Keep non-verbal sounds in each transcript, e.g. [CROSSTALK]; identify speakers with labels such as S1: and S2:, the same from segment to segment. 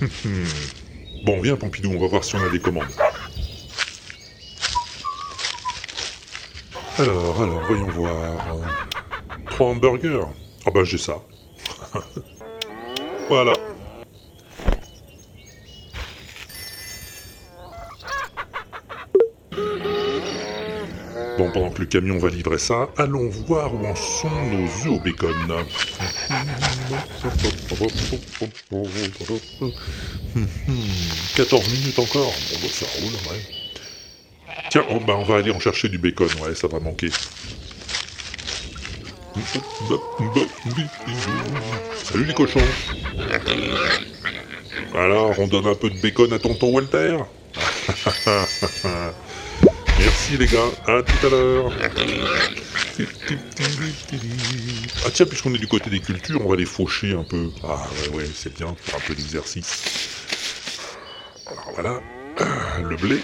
S1: [LAUGHS] Bon, viens Pompidou, on va voir si on a des commandes. Alors, alors, voyons voir. Trois hamburgers. Ah bah j'ai ça. [LAUGHS] voilà. Pendant que le camion va livrer ça, allons voir où en sont nos œufs au bacon. 14 minutes encore. Bah, ça roule, ouais. Tiens, oh, bah, on va aller en chercher du bacon, ouais, ça va manquer. Salut les cochons. Alors, on donne un peu de bacon à tonton Walter? [LAUGHS] Merci les gars, à tout à l'heure. Ah tiens, puisqu'on est du côté des cultures, on va les faucher un peu. Ah ouais, ouais, c'est bien, pour un peu d'exercice. Alors voilà, le blé.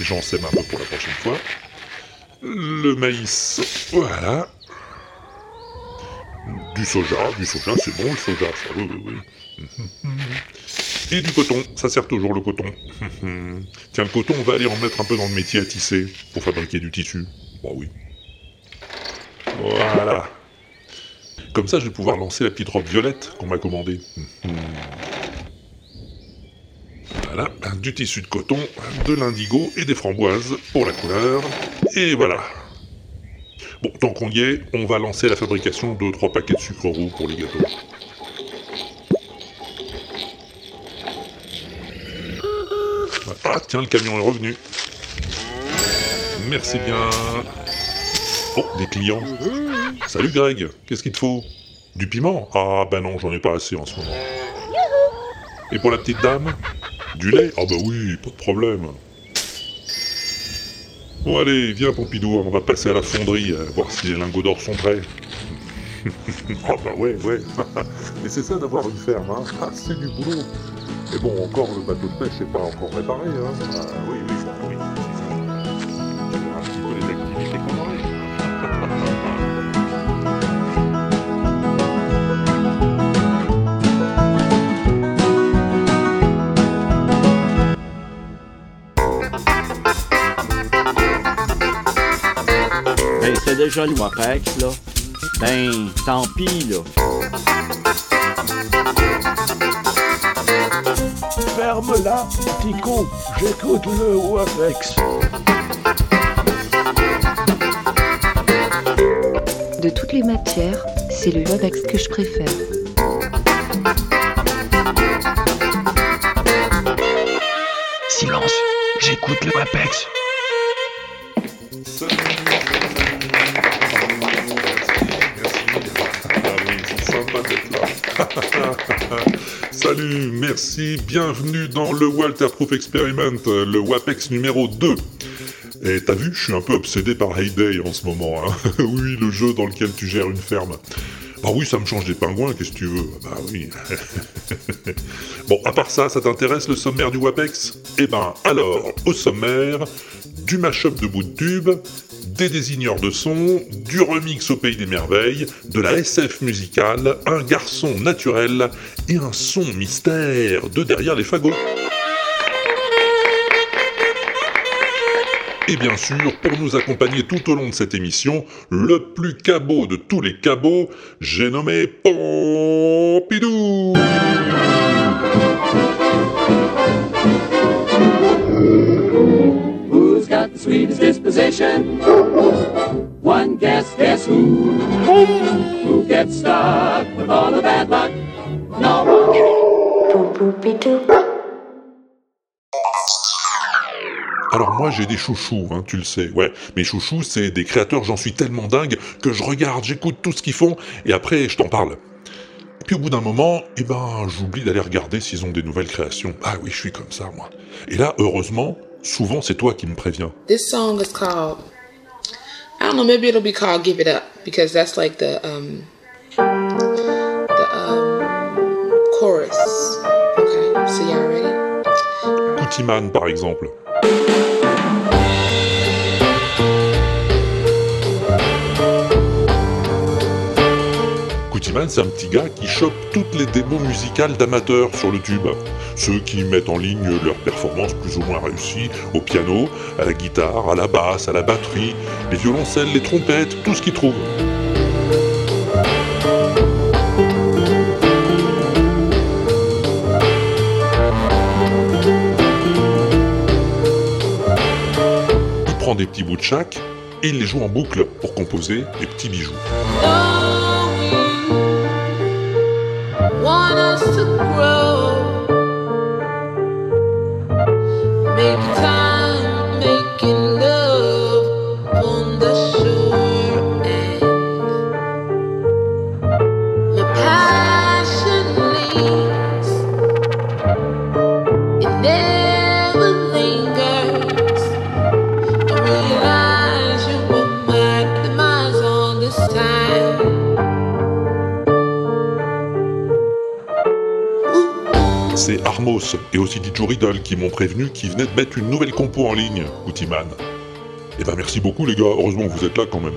S1: J'en sème un peu pour la prochaine fois. Le maïs, voilà. Du soja, du soja, c'est bon le soja, ça, oui, oui, oui. Et du coton, ça sert toujours le coton. [LAUGHS] Tiens, le coton, on va aller en mettre un peu dans le métier à tisser pour fabriquer du tissu. Bah oui. Voilà. Comme ça, je vais pouvoir lancer la petite robe violette qu'on m'a commandée. Voilà, du tissu de coton, de l'indigo et des framboises pour la couleur. Et voilà. Bon, tant qu'on y est, on va lancer la fabrication de trois paquets de sucre roux pour les gâteaux. Ah, tiens, le camion est revenu. Merci bien. Oh, des clients. Salut Greg, qu'est-ce qu'il te faut? Du piment? Ah, bah non, j'en ai pas assez en ce moment. Et pour la petite dame? Du lait? Ah bah oui, pas de problème. Bon allez, viens Pompidou, on va passer à la fonderie, euh, voir si les lingots d'or sont prêts. [LAUGHS] Ah bah ouais, ouais. [LAUGHS] Mais c'est ça d'avoir une ferme, hein. Ah, c'est du boulot. Mais bon, encore le bateau de pêche n'est pas encore réparé, hein. Ah, oui, oui, bon, oui. Un petit peu les activités qu'on aurait.
S2: Ben, c'est déjà le WAPEX, là. Ben, tant pis, là.
S3: Ferme-la, petit con, j'écoute le WAPEX.
S4: De toutes les matières, c'est le Webex que je préfère.
S3: Silence, j'écoute le WAPEX.
S1: Bienvenue dans le Walterproof Experiment, le WAPEX numéro 2. Et t'as vu, je suis un peu obsédé par Heyday en ce moment. hein. [LAUGHS] oui, le jeu dans lequel tu gères une ferme. Bah oui, ça me change des pingouins, qu'est-ce que tu veux? Bah oui. [LAUGHS] bon, à part ça, ça t'intéresse le sommaire du WAPEX? Eh ben, alors, au sommaire, du mash-up de bout de tube, des désigneurs de son, du remix au pays des merveilles, de la SF musicale, un garçon naturel et un son mystère de derrière les fagots. Et bien sûr, pour nous accompagner tout au long de cette émission, le plus cabot de tous les cabots, j'ai nommé Pompidou Alors moi j'ai des chouchous, hein, tu le sais, ouais. Mes chouchous, c'est des créateurs, j'en suis tellement dingue que je regarde, j'écoute tout ce qu'ils font, et après je t'en parle. Puis au bout d'un moment, eh ben, j'oublie d'aller regarder s'ils ont des nouvelles créations. Ah oui, je suis comme ça, moi. Et là, heureusement, souvent c'est toi qui me préviens.
S5: This song is called. I don't know. Maybe it'll be called "Give It Up" because that's like the um, the um, chorus. Okay, so y'all ready?
S1: Cootie par exemple. C'est un petit gars qui chope toutes les démos musicales d'amateurs sur le tube. Ceux qui mettent en ligne leurs performances plus ou moins réussies au piano, à la guitare, à la basse, à la batterie, les violoncelles, les trompettes, tout ce qu'ils trouvent. Il prend des petits bouts de chaque et il les joue en boucle pour composer des petits bijoux.
S6: Make time,
S1: Et aussi Dijo Riddle qui m'ont prévenu qu'ils venaient de mettre une nouvelle compo en ligne, Outiman. Eh ben merci beaucoup les gars, heureusement que vous êtes là quand même.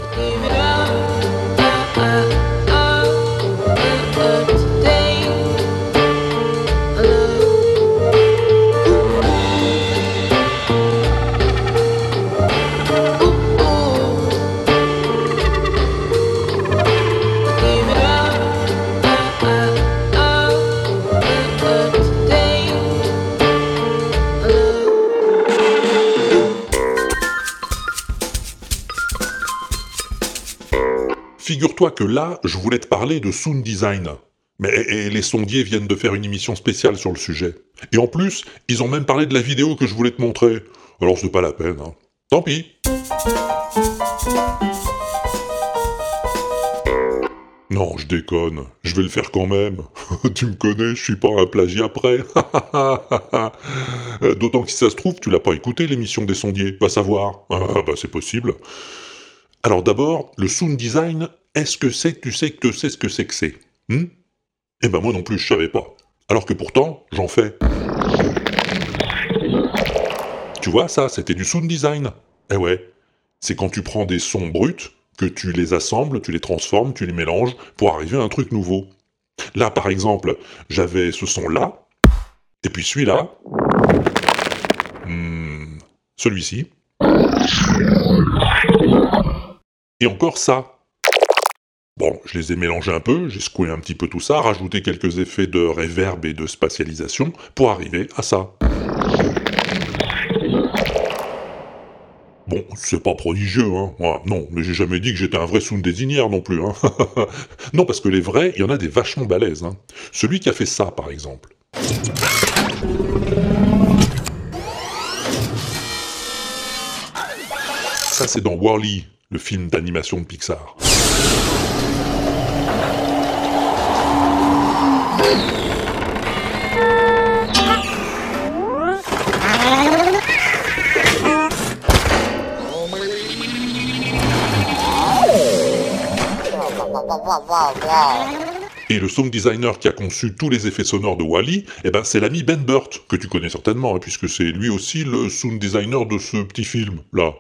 S1: Figure-toi que là, je voulais te parler de sound design. Mais les sondiers viennent de faire une émission spéciale sur le sujet. Et en plus, ils ont même parlé de la vidéo que je voulais te montrer. Alors c'est pas la peine, hein. Tant pis. Non, je déconne. Je vais le faire quand même. [LAUGHS] tu me connais, je suis pas un plagiat près. [LAUGHS] D'autant que si ça se trouve, tu l'as pas écouté l'émission des sondiers. Va savoir. Ah bah c'est possible. Alors d'abord, le sound design, est-ce que c'est tu sais que tu sais ce que c'est que c'est hmm? Eh ben moi non plus, je savais pas. Alors que pourtant, j'en fais. Tu vois, ça, c'était du sound design. Eh ouais. C'est quand tu prends des sons bruts, que tu les assembles, tu les transformes, tu les mélanges, pour arriver à un truc nouveau. Là, par exemple, j'avais ce son-là, et puis celui-là. Hmm, celui-ci. Et encore ça. Bon, je les ai mélangés un peu, j'ai secoué un petit peu tout ça, rajouté quelques effets de reverb et de spatialisation pour arriver à ça. Bon, c'est pas prodigieux, hein. Non, mais j'ai jamais dit que j'étais un vrai sound désignière non plus, hein. [LAUGHS] non, parce que les vrais, il y en a des vachement balèzes, hein. Celui qui a fait ça, par exemple. Ça, c'est dans Wall-E, le film d'animation de Pixar. Et le sound designer qui a conçu tous les effets sonores de Wally, eh ben c'est l'ami Ben Burt, que tu connais certainement, hein, puisque c'est lui aussi le sound designer de ce petit film, là.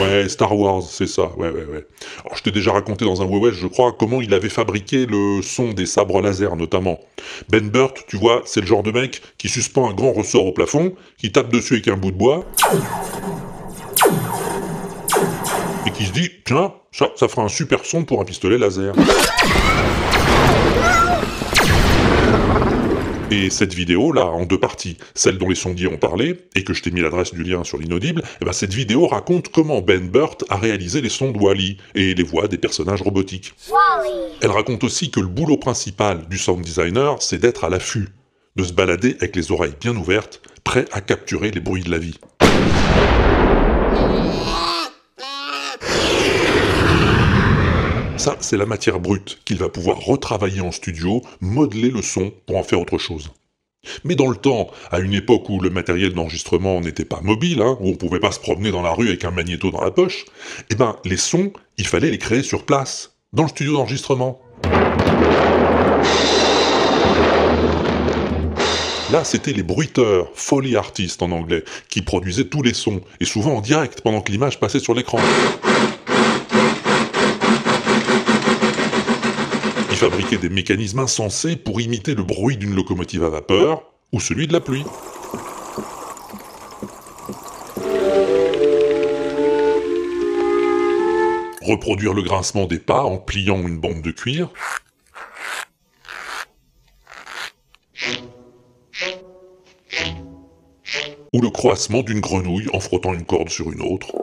S1: Ouais, Star Wars, c'est ça, ouais, ouais, ouais. Alors, je t'ai déjà raconté dans un Wesh, je crois, comment il avait fabriqué le son des sabres laser, notamment. Ben Burt, tu vois, c'est le genre de mec qui suspend un grand ressort au plafond, qui tape dessus avec un bout de bois, et qui se dit, tiens, ça, ça fera un super son pour un pistolet laser. Et cette vidéo là, en deux parties, celle dont les sondiers ont parlé, et que je t'ai mis l'adresse du lien sur l'inaudible, eh ben cette vidéo raconte comment Ben Burt a réalisé les sons de Wally et les voix des personnages robotiques. Elle raconte aussi que le boulot principal du sound designer, c'est d'être à l'affût, de se balader avec les oreilles bien ouvertes, prêt à capturer les bruits de la vie. C'est la matière brute qu'il va pouvoir retravailler en studio, modeler le son pour en faire autre chose. Mais dans le temps, à une époque où le matériel d'enregistrement n'était pas mobile, hein, où on pouvait pas se promener dans la rue avec un magnéto dans la poche, eh ben, les sons, il fallait les créer sur place, dans le studio d'enregistrement. Là, c'était les bruiteurs, Foley Artists en anglais, qui produisaient tous les sons, et souvent en direct, pendant que l'image passait sur l'écran. Ils fabriquaient des mécanismes insensés pour imiter le bruit d'une locomotive à vapeur, ou celui de la pluie. Reproduire le grincement des pas en pliant une bande de cuir. Ou le croassement d'une grenouille en frottant une corde sur une autre.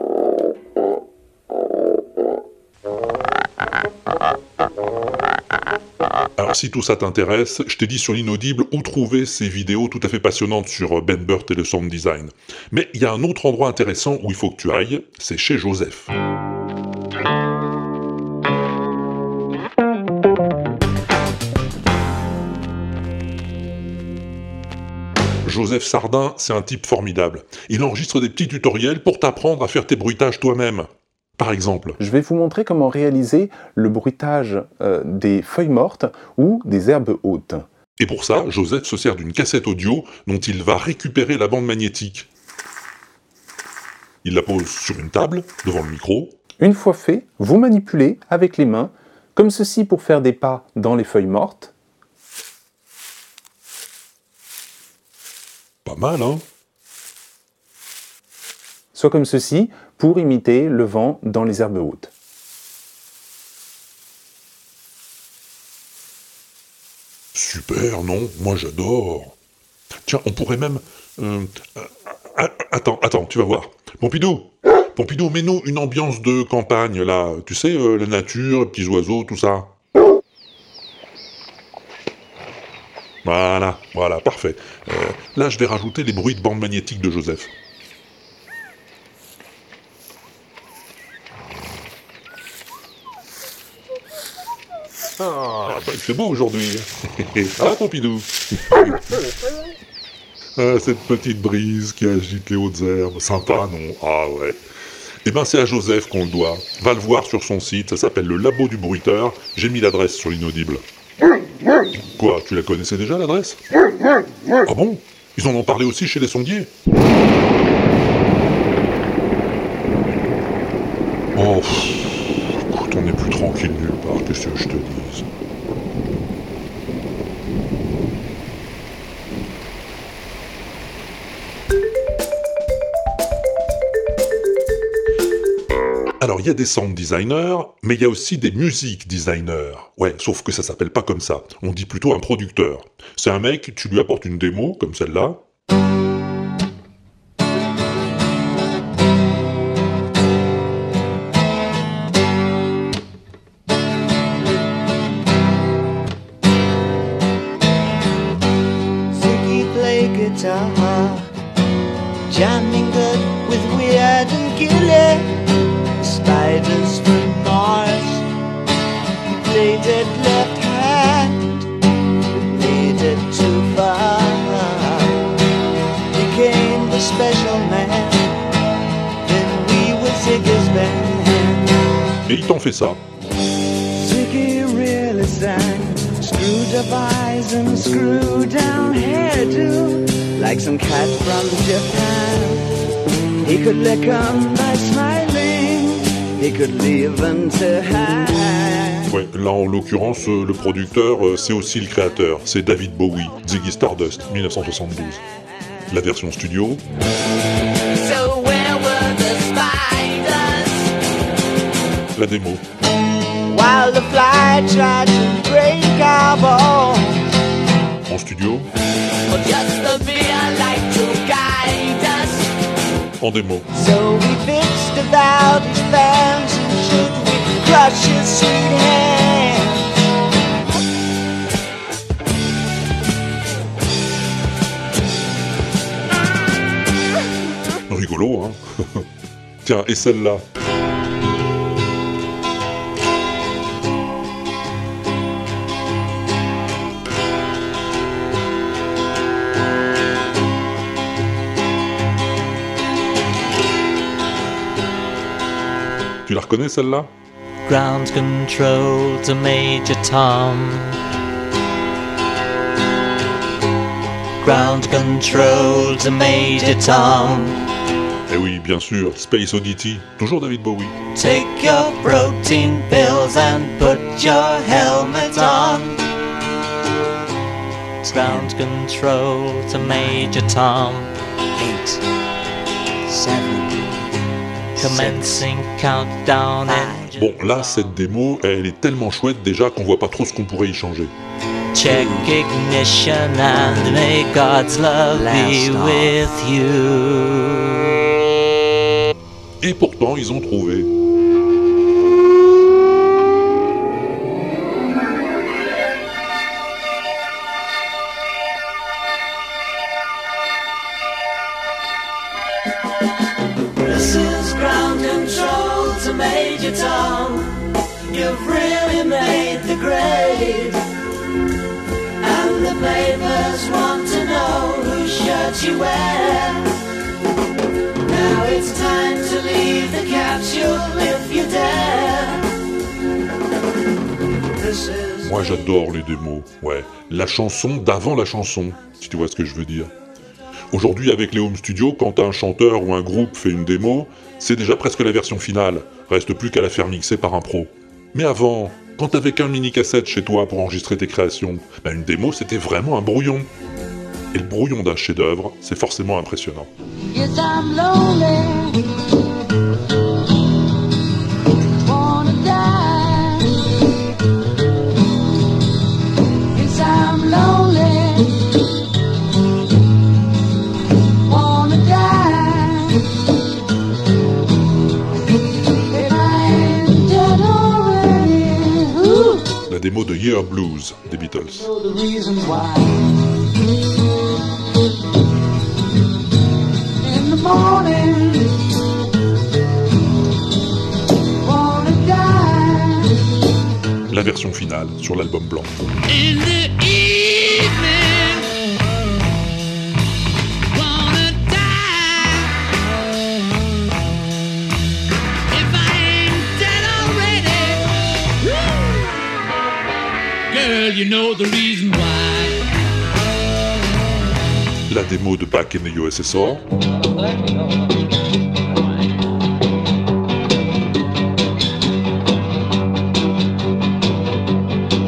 S1: Alors si tout ça t'intéresse, je t'ai dit sur l'inaudible où trouver ces vidéos tout à fait passionnantes sur Ben Burt et le sound design. Mais il y a un autre endroit intéressant où il faut que tu ailles, c'est chez Joseph. Joseph Sardin, c'est un type formidable. Il enregistre des petits tutoriels pour t'apprendre à faire tes bruitages toi-même. Par exemple,
S7: Je vais vous montrer comment réaliser le bruitage euh, des feuilles mortes ou des herbes hautes.
S1: Et pour ça, Joseph se sert d'une cassette audio dont il va récupérer la bande magnétique. Il la pose sur une table, devant le micro.
S7: Une fois fait, vous manipulez avec les mains, comme ceci pour faire des pas dans les feuilles mortes,
S1: Pas mal, hein?
S7: Soit comme ceci pour imiter le vent dans les herbes hautes.
S1: Super, non Moi j'adore. Tiens, on pourrait même... euh, euh, attends, attends, tu vas voir. Pompidou Pompidou, mets-nous une ambiance de campagne, là. Tu sais, euh, la nature, les petits oiseaux, tout ça. Voilà, voilà, parfait. Là, je vais rajouter les bruits de bande magnétique de Joseph. Bah, il fait beau aujourd'hui. [LAUGHS] ah, Pompidou [LAUGHS] Ah, Cette petite brise qui agite les hautes herbes. Sympa, non? Ah ouais. Eh ben, c'est à Joseph qu'on le doit. Va le voir sur son site, ça s'appelle le Labo du Bruiteur. J'ai mis l'adresse sur l'inaudible. Quoi, tu la connaissais déjà, l'adresse? Ah bon? Ils en ont parlé aussi chez les sondiers Oh, pff, écoute, on n'est plus tranquille nulle part, qu'est-ce que je te dise? Il y a des sound designers, mais il y a aussi des music designers. Ouais, sauf que ça s'appelle pas comme ça. On dit plutôt un producteur. C'est un mec, tu lui apportes une démo, comme celle-là.
S8: He could lick by smiling. He could leave them to hang.
S1: Ouais, là en l'occurrence, euh, le producteur, euh, c'est aussi le créateur. C'est David Bowie, Ziggy Stardust, 1972. La version studio, la démo.
S8: While the his sweet hand?
S1: Rigolo, hein. [LAUGHS] Tiens, et celle-là? Tu la reconnais celle-là?
S9: Ground control to Major Tom. ground control to Major Tom.
S1: Eh oui, bien sûr, Space Oddity, toujours David Bowie.
S9: Take your protein pills and put your helmet on. Ground control to Major Tom.
S8: Eight, seven.
S1: Bon, là, cette démo, elle est tellement chouette déjà qu'on voit pas trop ce qu'on pourrait y changer.
S9: Check ignition and may God's love be
S8: Blast off.
S9: with you.
S1: Et pourtant, ils ont trouvé. Moi, j'adore les démos. Ouais, la chanson d'avant la chanson, si tu vois ce que je veux dire. Aujourd'hui, avec les home studios, quand un chanteur ou un groupe fait une démo, c'est déjà presque la version finale. Reste plus qu'à la faire mixer par un pro. Mais avant, quand t'avais qu'un mini cassette chez toi pour enregistrer tes créations, ben une démo c'était vraiment un brouillon. Et le brouillon d'un chef-d'œuvre, c'est forcément impressionnant. La démo de Year Blues des Beatles. La version finale sur l'album blanc.
S6: In the evening, girl, you know the reason why.
S1: La démo de Back in the USSR.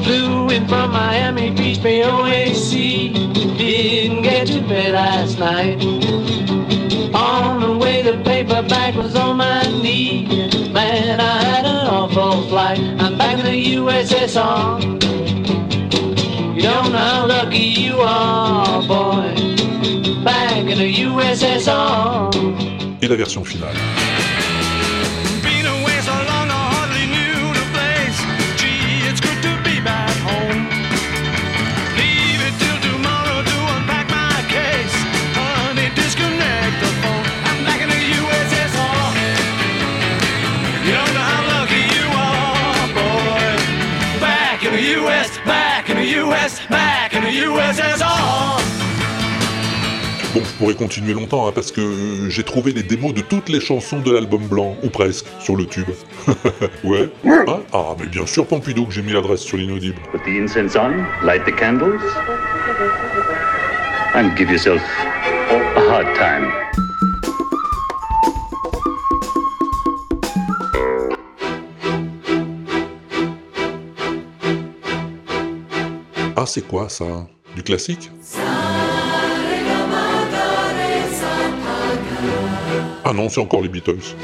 S6: Flew in from Miami Beach, Bay OAC. Didn't get to bed last night. On the way, the paperback was on my knee. Man, I had an awful flight. I'm back in the USSR. You don't know how lucky you are, boy. Back in the USSR.
S1: Et la version finale.
S6: In the US, back in the USSR.
S1: Bon, je pourrais continuer longtemps, hein, parce que euh, j'ai trouvé les démos de toutes les chansons de l'album blanc, ou presque, sur le tube. [LAUGHS] ouais Hein Ah, mais bien sûr, Pompidou, que j'ai mis l'adresse sur l'inaudible.
S10: Put the incense on, light the candles, and give yourself a hard time.
S1: C'est quoi ça? Du classique? Ah non, c'est encore les Beatles.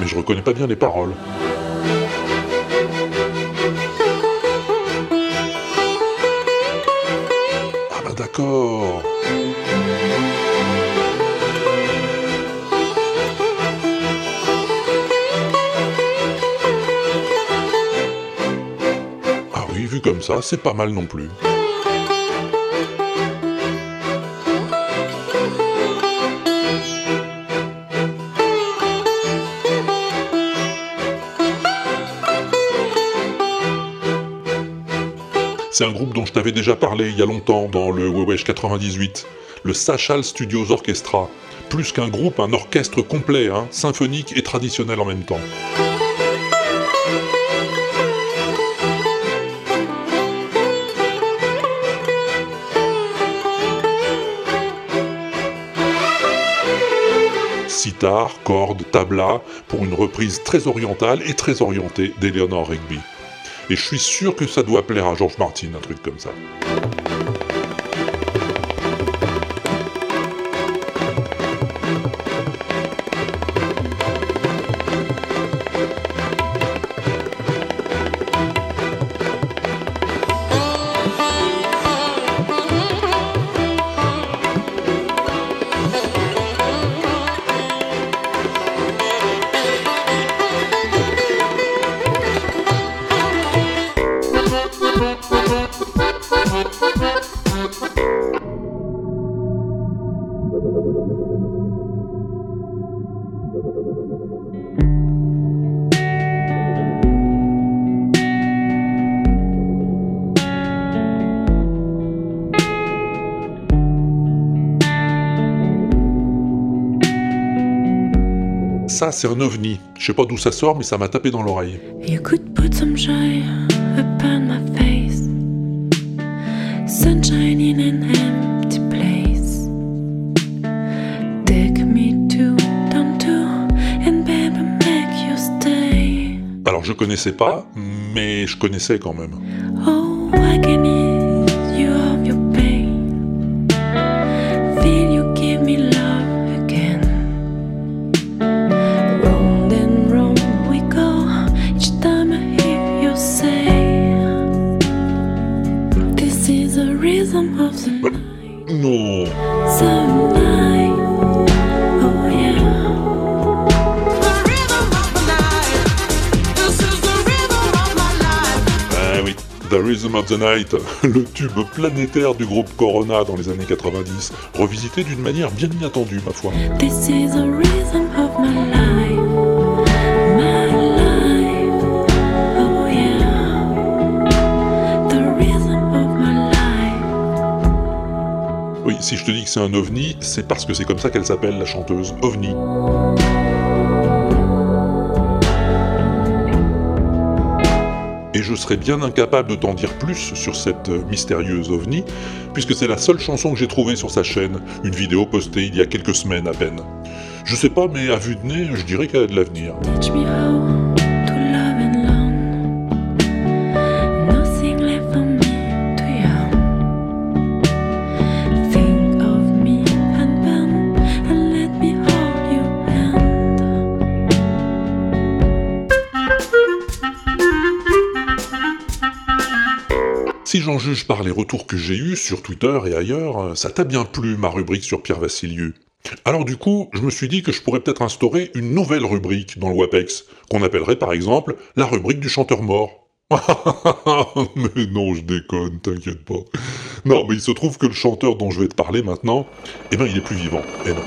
S1: Mais je reconnais pas bien les paroles. Ah bah d'accord comme ça, c'est pas mal non plus. C'est un groupe dont je t'avais déjà parlé il y a longtemps dans le Wewesh 98, le Sachal Studios Orchestra. Plus qu'un groupe, un orchestre complet, hein, symphonique et traditionnel en même temps. Guitare, cordes, tabla, pour une reprise très orientale et très orientée d'Eleanor Rigby. Et je suis sûr que ça doit plaire à George Martin, un truc comme ça. Ça, c'est un ovni. Je sais pas d'où ça sort, mais ça m'a tapé dans l'oreille. Je connaissais pas, mais je connaissais quand même.
S11: Oh, [LAUGHS]
S1: Le tube planétaire du groupe Corona dans les années 90, revisité d'une manière bien inattendue, ma foi.
S11: This is a rhythm of my life. My life. Oh yeah. The rhythm of my life.
S1: Oui, si je te dis que c'est un ovni, c'est parce que c'est comme ça qu'elle s'appelle, la chanteuse OVNI. Serais bien incapable de t'en dire plus sur cette euh, mystérieuse ovni, puisque c'est la seule chanson que j'ai trouvée sur sa chaîne, une vidéo postée il y a quelques semaines à peine. Je sais pas, mais à vue de nez, je dirais qu'elle a de l'avenir. Juge par les retours que j'ai eus sur Twitter et ailleurs, euh, ça t'a bien plu ma rubrique sur Pierre Vassilieu. Alors du coup, je me suis dit que je pourrais peut-être instaurer une nouvelle rubrique dans le WAPEX, qu'on appellerait par exemple la rubrique du chanteur mort. [LAUGHS] mais non, je déconne, t'inquiète pas. Non, mais il se trouve que le chanteur dont je vais te parler maintenant, eh ben il est plus vivant. Eh non.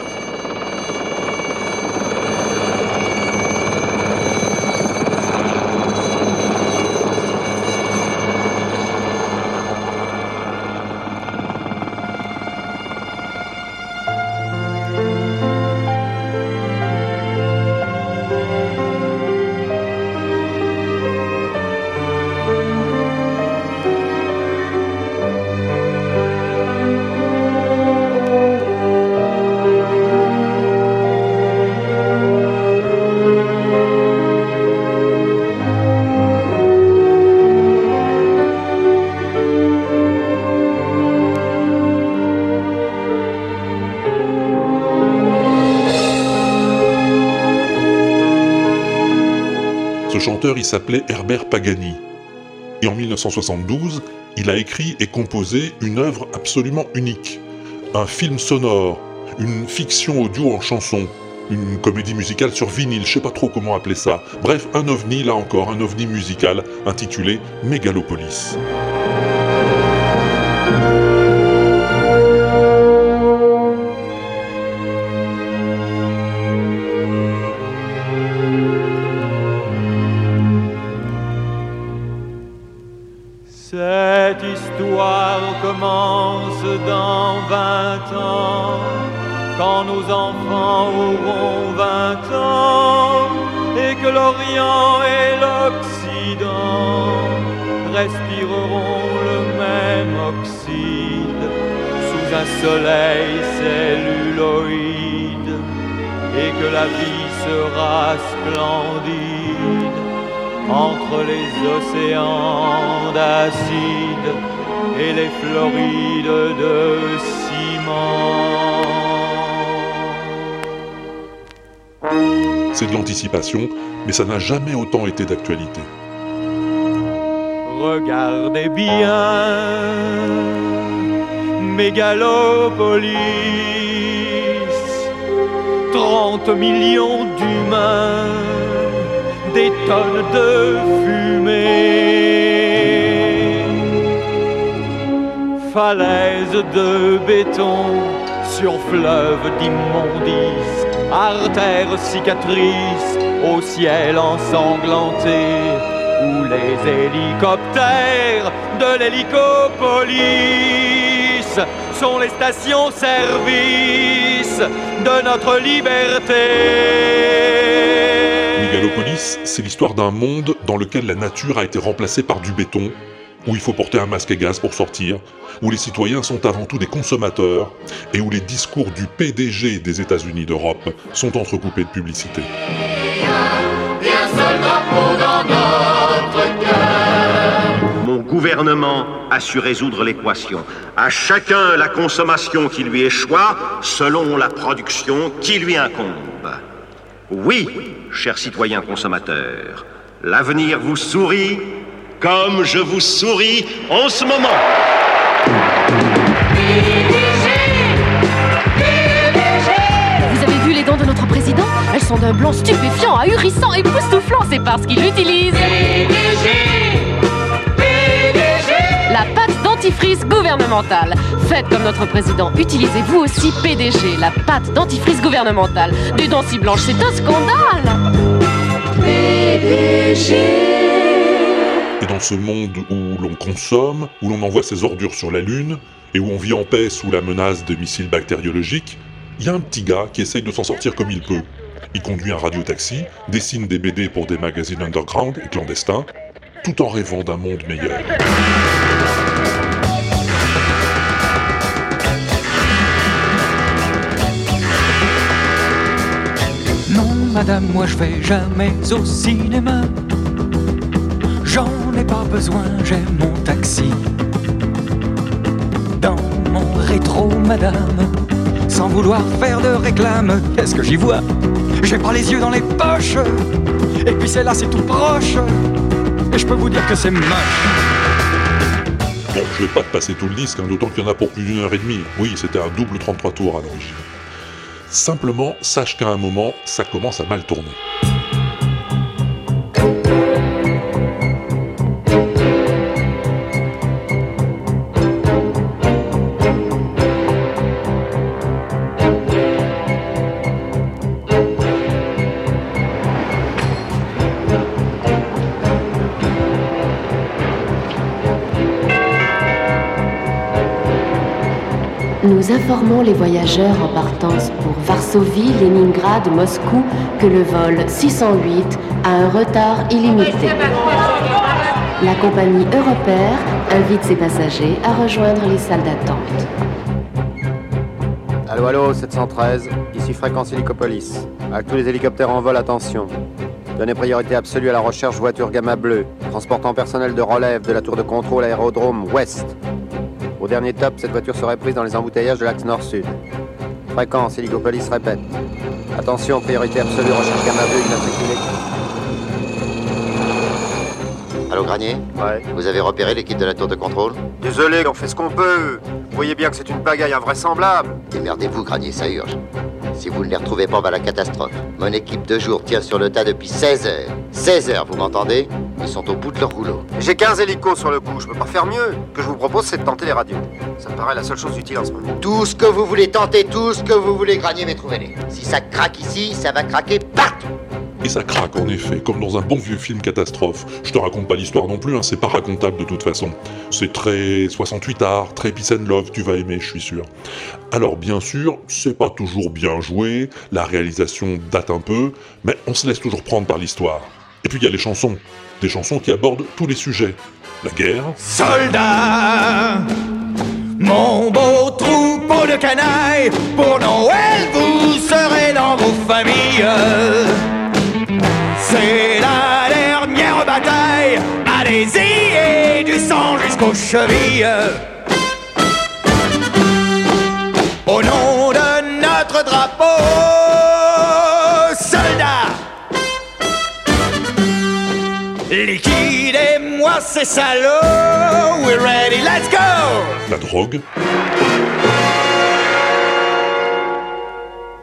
S1: S'appelait Herbert Pagani. Et en 1972, il a écrit et composé une œuvre absolument unique. Un film sonore, une fiction audio en chanson, une comédie musicale sur vinyle, je sais pas trop comment appeler ça. Bref, un ovni, là encore, un ovni musical intitulé Mégalopolis.
S12: Et
S13: les Florides de ciment.
S1: C'est de l'anticipation, mais ça n'a jamais autant été d'actualité.
S13: Regardez bien, mégalopolis, 30 millions d'humains, des tonnes de fumée, falaises de béton sur fleuve d'immondices, artères cicatrices au ciel ensanglanté où les hélicoptères de l'hélicopolis sont les stations-service de notre liberté.
S1: Mégalopolis, c'est l'histoire d'un monde dans lequel la nature a été remplacée par du béton, où il faut porter un masque à gaz pour sortir, où les citoyens sont avant tout des consommateurs, et où les discours du PDG des États-Unis d'Europe sont entrecoupés de publicité.
S14: Mon gouvernement a su résoudre l'équation. À chacun la consommation qui lui échoit selon la production qui lui incombe. Oui, chers citoyens consommateurs, l'avenir vous sourit comme je vous souris en ce moment.
S15: Vous avez vu les dents de notre président? Elles sont d'un blanc stupéfiant, ahurissant, époustouflant. C'est parce qu'il utilise. La pâte dentifrice gouvernementale. Faites comme notre président. Utilisez vous aussi PDG, la pâte dentifrice gouvernementale. Des dents si blanches, c'est un scandale.
S1: Et dans ce monde où l'on consomme, où l'on envoie ses ordures sur la Lune, et où on vit en paix sous la menace de missiles bactériologiques, il y a un petit gars qui essaye de s'en sortir comme il peut. Il conduit un radiotaxi, dessine des BD pour des magazines underground et clandestins, tout en rêvant d'un monde meilleur.
S16: Non, madame, moi je vais jamais au cinéma. Pas besoin, j'ai mon taxi. Dans mon rétro, madame, sans vouloir faire de réclame, qu'est-ce que j'y vois? J'ai pas les yeux dans les poches. Et puis c'est là, c'est tout proche. Et je peux vous dire que c'est moche.
S1: Bon, je vais pas te passer tout le disque, hein, d'autant qu'il y en a pour plus d'une heure et demie. Oui, c'était un double 33 tours à l'origine. Simplement, sache qu'à un moment, ça commence à mal tourner.
S4: Informons les voyageurs en partance pour Varsovie, Leningrad, Moscou que le vol 608 a un retard illimité. La compagnie Europair invite ses passagers à rejoindre les salles d'attente.
S2: Allô, allô, 713, ici Fréquence Hélicopolis. À tous les hélicoptères en vol, attention. Donnez priorité absolue à la recherche voiture gamma bleue, transportant personnel de relève de la tour de contrôle aérodrome ouest. Au dernier top, cette voiture serait prise dans les embouteillages de l'axe nord-sud. Fréquence Hélicopolis répète. Attention, priorité absolue, recherche bleue, immatriculée.
S17: Allô, Granier
S2: Ouais.
S17: Vous avez repéré l'équipe de la tour de contrôle
S14: Désolé, on fait ce qu'on peut. Vous voyez bien que c'est une pagaille invraisemblable.
S17: Démerdez-vous, Granier, ça urge. Si vous ne les retrouvez pas, on va à la catastrophe. Mon équipe de jour tient sur le tas depuis 16 heures. 16 heures, vous m'entendez Ils sont au bout de leur rouleau.
S14: J'ai 15 hélicos sur le coup, je peux pas faire mieux. Ce que je vous propose, c'est de tenter les radios. Ça me paraît la seule chose utile en ce moment.
S17: Tout ce que vous voulez tenter, tout ce que vous voulez, Granier, mais trouvez-les. Si ça craque ici, ça va craquer partout.
S1: Et ça craque en effet, comme dans un bon vieux film catastrophe. Je te raconte pas l'histoire non plus, hein, c'est pas racontable de toute façon. C'est très 68 art, très peace and love, tu vas aimer, je suis sûr. Alors bien sûr, c'est pas toujours bien joué, la réalisation date un peu, mais on se laisse toujours prendre par l'histoire. Et puis il y a les chansons, des chansons qui abordent tous les sujets. La guerre,
S16: Soldats, mon beau troupeau de canailles, pour Noël vous serez dans vos
S13: famille. C'est la dernière bataille, allez-y, et du sang jusqu'aux chevilles. Liquidez-moi ces salauds, we're ready, let's go!
S1: La drogue,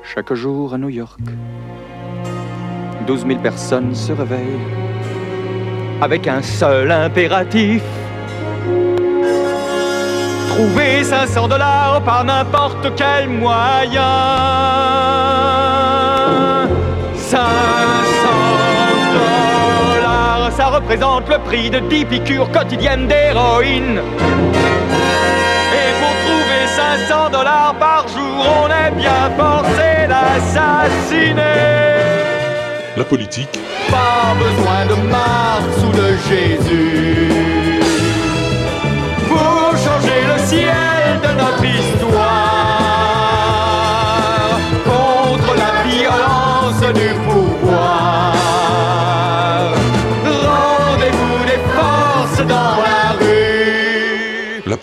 S16: Chaque jour à New York, 12 000 personnes se réveillent
S13: avec un seul impératif. Trouver 500 dollars par n'importe quel moyen. Représente le prix de 10 piqûres quotidiennes d'héroïne. Et pour trouver 500 dollars par jour, on est bien forcé d'assassiner.
S1: la politique,
S13: Pas besoin de Marx ou de Jésus pour changer le ciel de notre histoire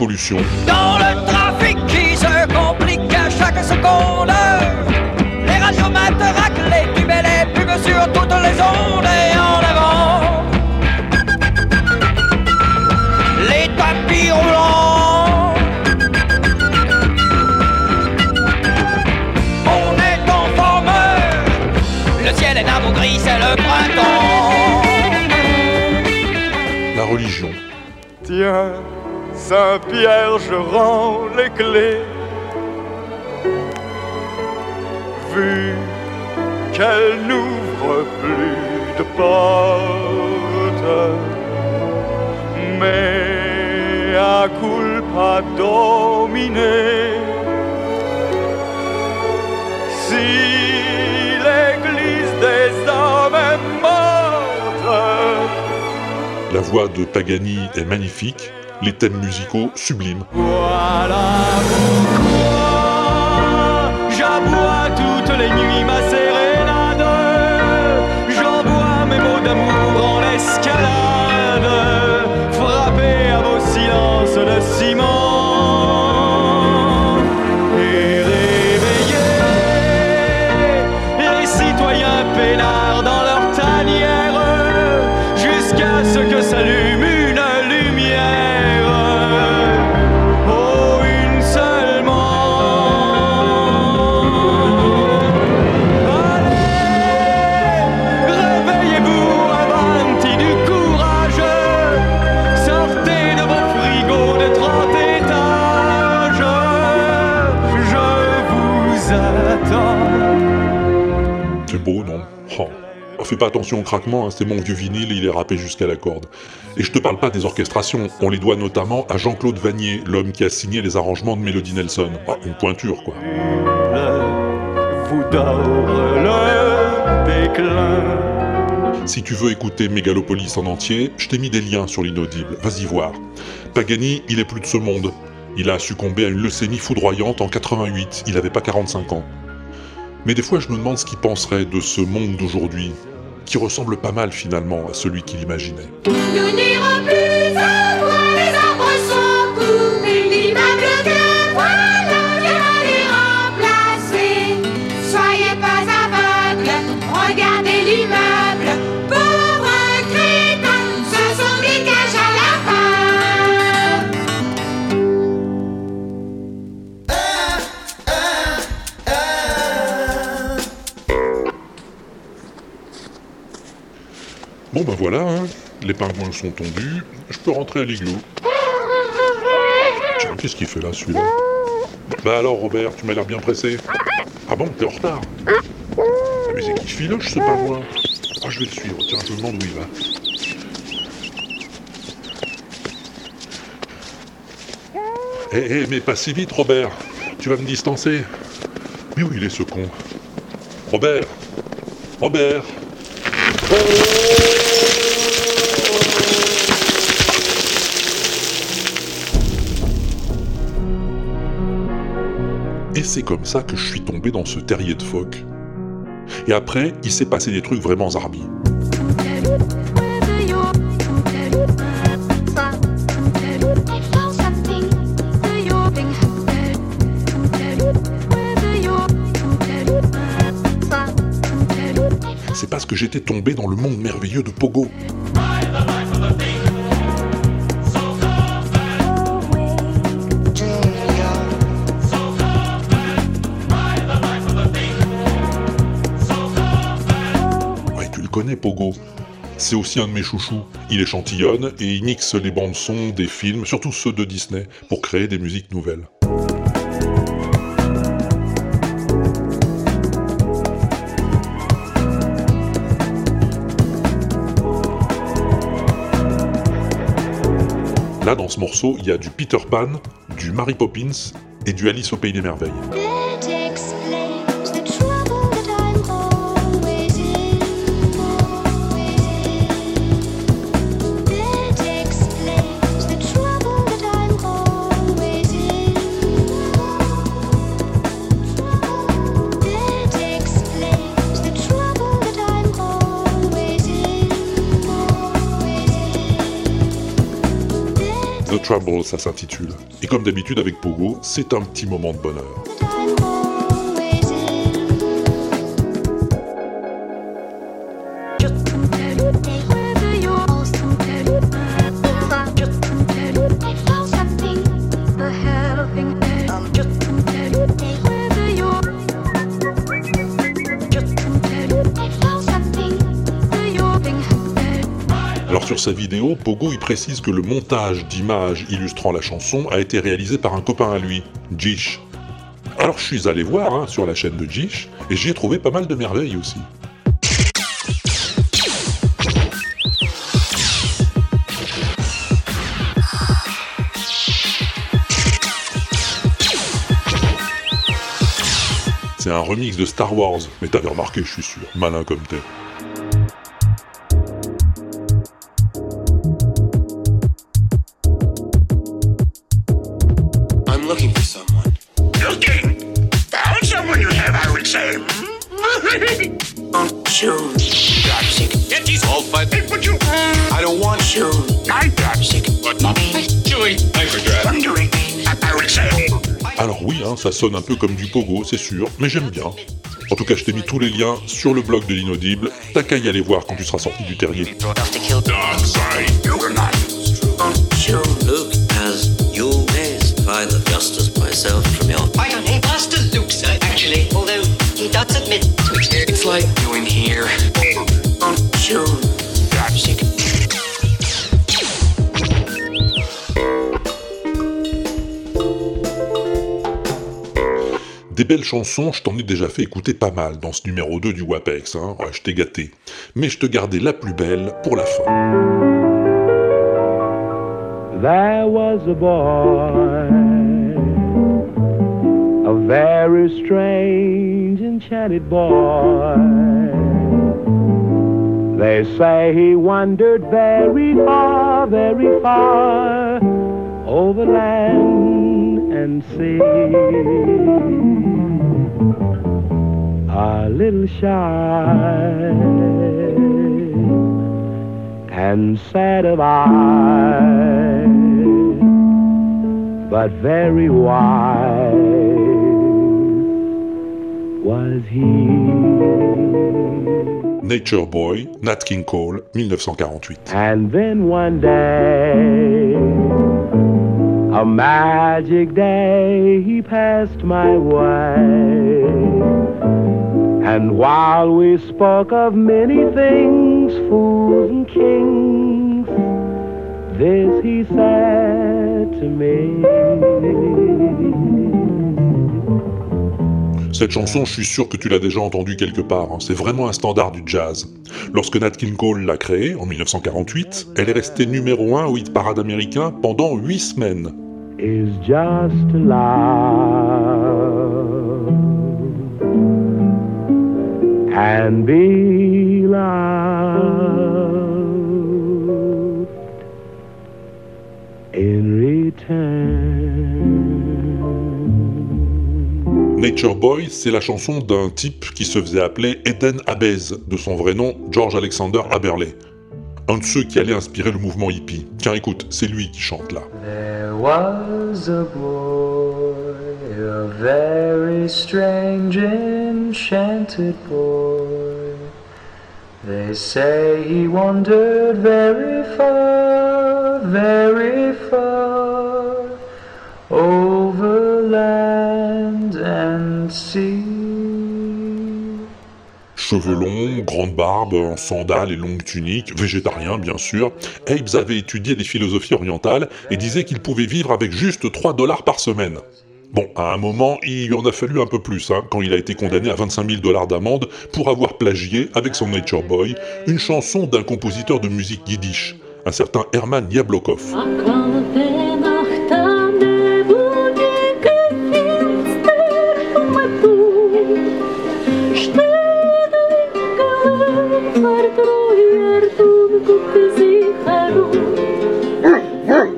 S1: pollution,
S9: Dans le trafic qui se complique à chaque seconde Les radiomètres raclent les tubes et les pubs sur toutes les ondes et en avant. Les tapis roulants. On est en forme. Le ciel est d'un gris, c'est le printemps.
S1: La religion,
S13: Tiens, Saint-Pierre, je rends les clés. Vu qu'elle n'ouvre plus de porte, mais à culpa dominé. Si
S1: la voix de Pagani est magnifique, les thèmes musicaux sublimes. Fais pas attention au craquement, hein, c'est mon vieux vinyle, il est râpé jusqu'à la corde. Et je te parle pas des orchestrations, on les doit notamment à Jean-Claude Vanier, l'homme qui a signé les arrangements de Mélodie Nelson. Ah, une pointure, quoi. Si tu veux écouter Megalopolis en entier, je t'ai mis des liens sur l'inaudible, vas-y voir. Pagani, il est plus de ce monde. Il a succombé à une leucémie foudroyante en 88, il avait pas 45 ans. Mais des fois je me demande ce qu'il penserait de ce monde d'aujourd'hui, qui ressemble pas mal finalement à celui qu'il imaginait. Ben voilà, hein, les pingouins sont tombus, je peux rentrer à l'igloo. Tiens, qu'est-ce qu'il fait là celui-là? Bah alors Robert, tu m'as l'air bien pressé. Ah bon, t'es en retard? Ah, Mais c'est qui filoche ce pingouin? Ah je vais le suivre, tiens, je me demande où il va. Eh, eh, mais pas si vite Robert. Tu vas me distancer. Mais où il est ce con? Robert! Robert! Et c'est comme ça que je suis tombé dans ce terrier de phoque. Et après, il s'est passé des trucs vraiment zarbi. C'est parce que j'étais tombé dans le monde merveilleux de Pogo. Ouais, tu le connais, Pogo. C'est aussi un de mes chouchous. Il échantillonne et il mixe les bandes son des films, surtout ceux de Disney, pour créer des musiques nouvelles. Là, dans ce morceau, il y a du Peter Pan, du Mary Poppins et du Alice au Pays des Merveilles. Ça s'intitule. Et comme d'habitude avec Pogo, c'est un petit moment de bonheur. Sa vidéo, Pogo il précise que le montage d'images illustrant la chanson a été réalisé par un copain à lui, Jish. Alors je suis allé voir hein, sur la chaîne de Jish et j'y ai trouvé pas mal de merveilles aussi. C'est un remix de Star Wars, mais t'avais remarqué, je suis sûr, malin comme t'es. Sonne un peu comme du pogo, c'est sûr, mais j'aime bien. En tout cas, je t'ai mis tous les liens sur le blog de l'inaudible. T'as qu'à y aller voir quand tu seras sorti du terrier. Belles chansons, je t'en ai déjà fait écouter pas mal dans ce numéro 2 du WAPEX, hein. Je t'ai gâté. Mais je te gardais la plus belle pour la fin.
S18: There was a boy, a very strange, enchanted boy. They say he wandered very far, very far, over land and sea. A little shy and sad of eye, but very wise was he.
S1: Nature Boy, Nat King Cole, 1948.
S18: And then one day, a magic day, he passed my way. And while we spoke of many things, fools and kings, this he said to me.
S1: Cette chanson, je suis sûr que tu l'as déjà entendue quelque part. hein. C'est vraiment un standard du jazz. Lorsque Nat King Cole l'a créée, en 1948, elle est restée numéro 1 au hit parade américain pendant 8 semaines.
S18: Is just love and be loved in return.
S1: Nature Boy, c'est la chanson d'un type qui se faisait appeler Eden Abez, de son vrai nom George Alexander Aberley. Un de ceux qui allait inspirer le mouvement hippie. Tiens, écoute, c'est lui qui chante là.
S19: There was a boy, a very strange, enchanted boy. They say he wandered very far, very far, over land and sea.
S1: Cheveux longs, grande barbe, en sandales et longue tunique, végétarien bien sûr, Abe's avait étudié les philosophies orientales et disait qu'il pouvait vivre avec juste 3 dollars par semaine. Bon, à un moment, il lui en a fallu un peu plus, hein, quand il a été condamné à 25 000 dollars d'amende pour avoir plagié, avec son Nature Boy, une chanson d'un compositeur de musique yiddish, un certain Herman Jablokov.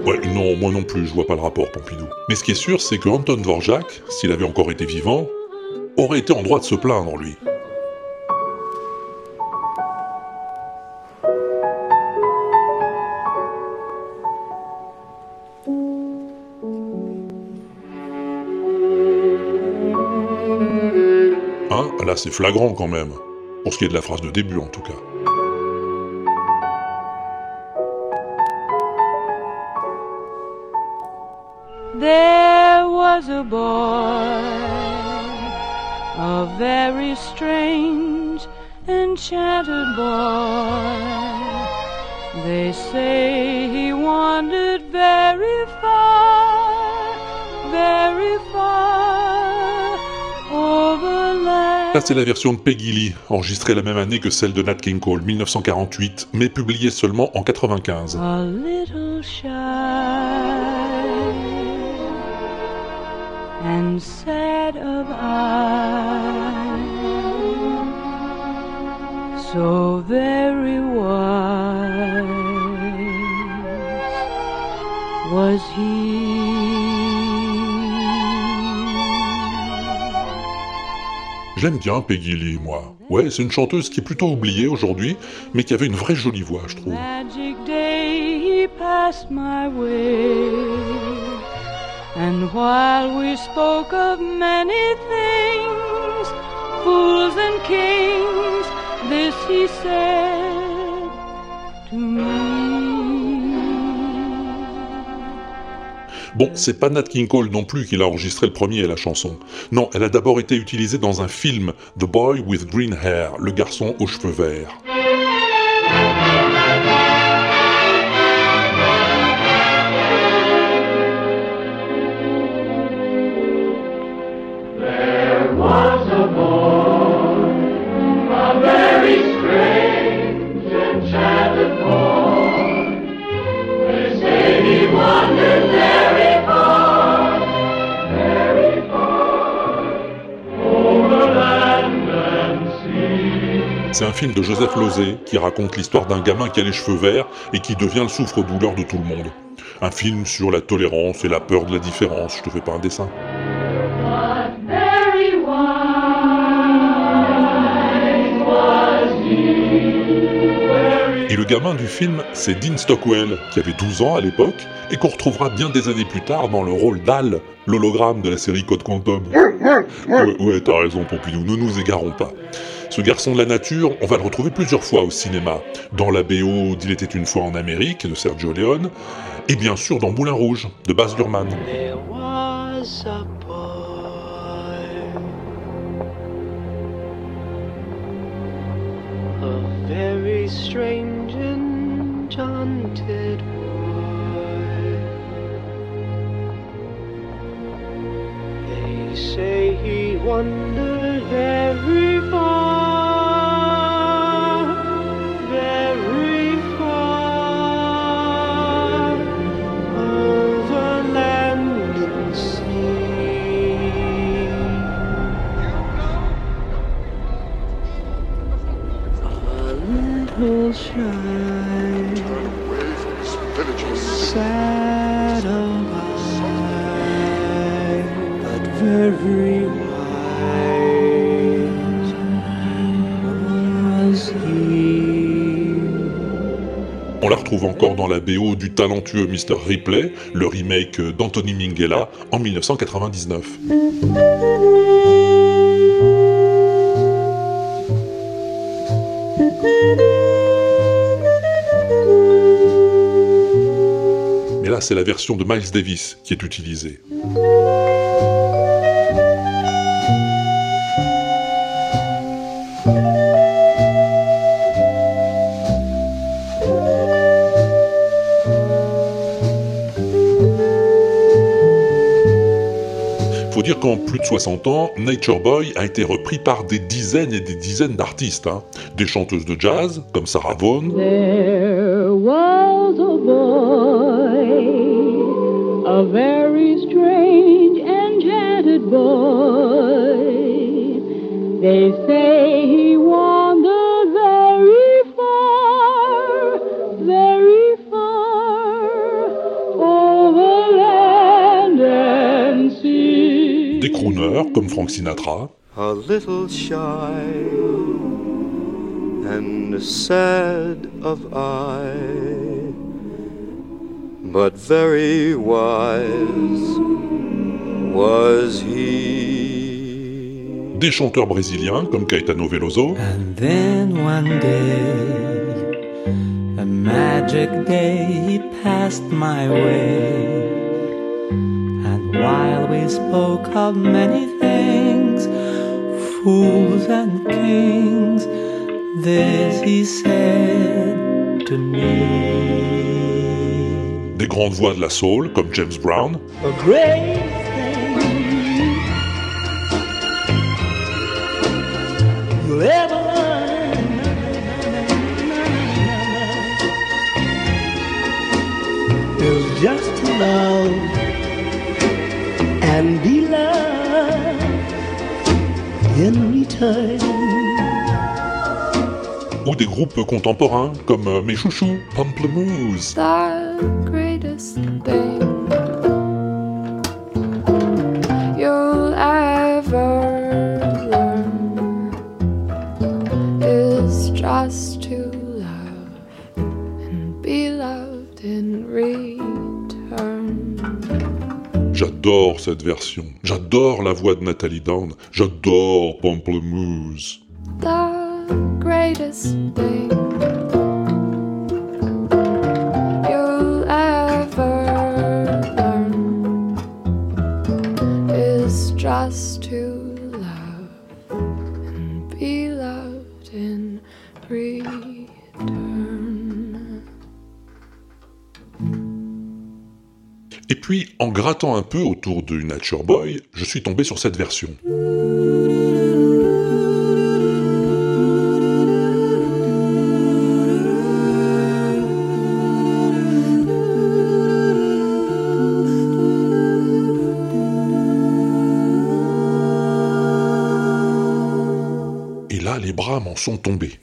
S1: Ouais, non, moi non plus, je vois pas le rapport, Pompidou. Mais ce qui est sûr, c'est que Anton Dvorak, s'il avait encore été vivant, aurait été en droit de se plaindre, lui. Hein Là, c'est flagrant quand même. Pour ce qui est de la phrase de début, en tout cas.
S20: There was a boy, a very strange, enchanted boy. They say he wandered very far, very far over land.
S1: Là, c'est la version de Peggy Lee, enregistrée la même année que celle de Nat King Cole, 1948, mais publiée seulement en 95.
S20: A little shy and sad of eye, so very wise was he.
S1: J'aime bien Peggy Lee, moi. Ouais, c'est une chanteuse qui est plutôt oubliée aujourd'hui, mais qui avait une vraie jolie voix, je trouve.
S20: And while we spoke of many things, fools and kings, this he said to me.
S1: Bon, c'est pas Nat King Cole non plus qui l'a enregistré le premier, la chanson. Non, elle a d'abord été utilisée dans un film, The Boy with Green Hair, le garçon aux cheveux verts. C'est un film de Joseph Losey qui raconte l'histoire d'un gamin qui a les cheveux verts et qui devient le souffre-douleur de tout le monde. Un film sur la tolérance et la peur de la différence, je te fais pas un dessin. Et le gamin du film, c'est Dean Stockwell, qui avait 12 ans à l'époque, et qu'on retrouvera bien des années plus tard dans le rôle d'Al, l'hologramme de la série Code Quantum. Ouais, ouais, t'as raison, Pompidou, ne nous égarons pas. Ce garçon de la nature, on va le retrouver plusieurs fois au cinéma, dans la BO d'Il était une fois en Amérique de Sergio Leone, et bien sûr dans Moulin Rouge de Baz Luhrmann.
S8: Say he wandered
S1: retrouve encore dans la BO du talentueux Mr. Ripley, le remake d'Anthony Minghella en 1999. Mais là, c'est la version de Miles Davis qui est utilisée. Dire qu'en plus de 60 ans, Nature Boy a été repris par des dizaines et des dizaines d'artistes. hein. Des chanteuses de jazz, comme Sarah Vaughan, des crooners, comme Frank Sinatra,
S21: a little shy and sad of eye, but very wise was he.
S1: des chanteurs brésiliens, comme Caetano Veloso,
S8: Then one day, a magic day, he passed my way. And while we spoke of many things, fools and kings, this he said to me.
S1: des grandes voix de la soul, comme James Brown,
S3: A great thing. You'll ever learn is just love in return.
S1: ou des groupes contemporains, comme euh, mes chouchous, Pamplemousse. Cette version. J'adore la voix de Nathalie Down. J'adore Pamplemousse.
S22: The greatest thing
S1: puis, en grattant un peu autour du Nature Boy, je suis tombé sur cette version. Et là, les bras m'en sont tombés.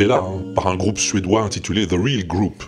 S1: Hein, par un groupe suédois intitulé The Real Group.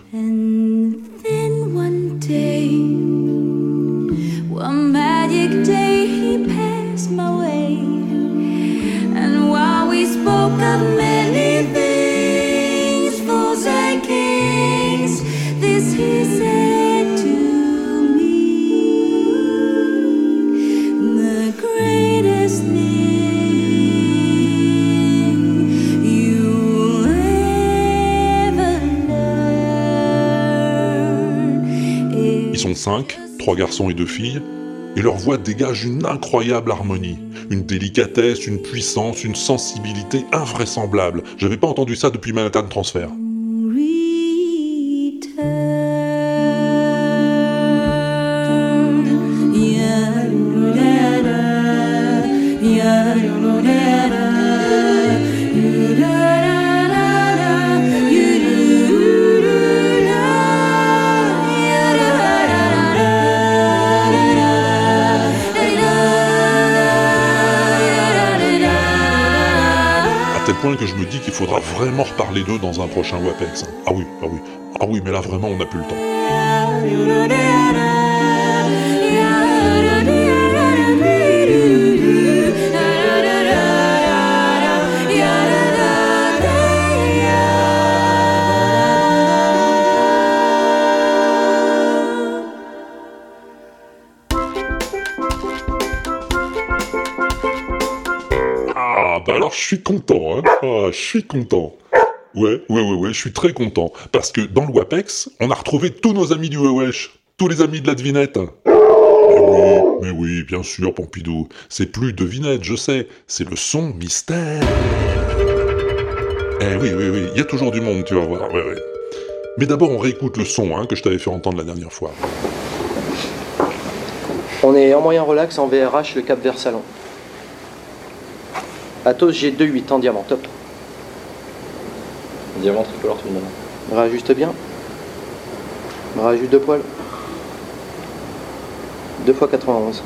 S1: Trois garçons et deux filles. et leur voix dégage une incroyable harmonie, une délicatesse, une puissance, une sensibilité invraisemblable. J'avais pas entendu ça depuis Manhattan Transfer. Vraiment reparler d'eux dans un prochain WAPEX. hein. Ah oui, ah oui. Ah oui, mais là vraiment on n'a plus le temps. Ah bah alors je suis content, hein. Ah, je suis content. Ouais, ouais, ouais, ouais, je suis très content. Parce que dans le WAPEX, on a retrouvé tous nos amis du Wewesh. Tous les amis de la devinette. Mais oui, mais oui, bien sûr, Pompidou. C'est plus devinette, je sais. C'est le son mystère. Eh oui, oui, oui, il y a toujours du monde, tu vas voir. Mais d'abord, on réécoute le son hein, que je t'avais fait entendre la dernière fois.
S23: On est en moyen relax en VRH, le Cap Vert Salon. Atos G28 en diamant, top.
S24: Diamant tricolore tout le monde.
S23: Rajuste bien. Rajuste deux poils. 2 x 91.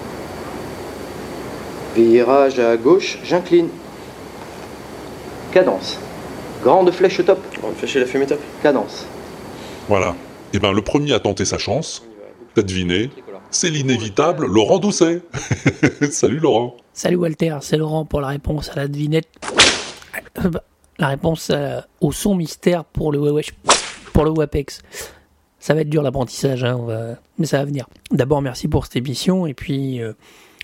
S23: Virage à gauche, j'incline. Cadence. Grande flèche top.
S24: Grande flèche et la fumée top.
S23: Cadence.
S1: Voilà. Et ben le premier à tenter sa chance, t'as deviné, c'est l'inévitable Laurent Doucet. [LAUGHS] Salut Laurent.
S25: Salut Walter, c'est Laurent pour la réponse à la devinette. La réponse euh, au son mystère pour le WAPEX. Ça va être dur l'apprentissage, hein, mais ça va venir. D'abord, merci pour cette émission. Et puis, euh,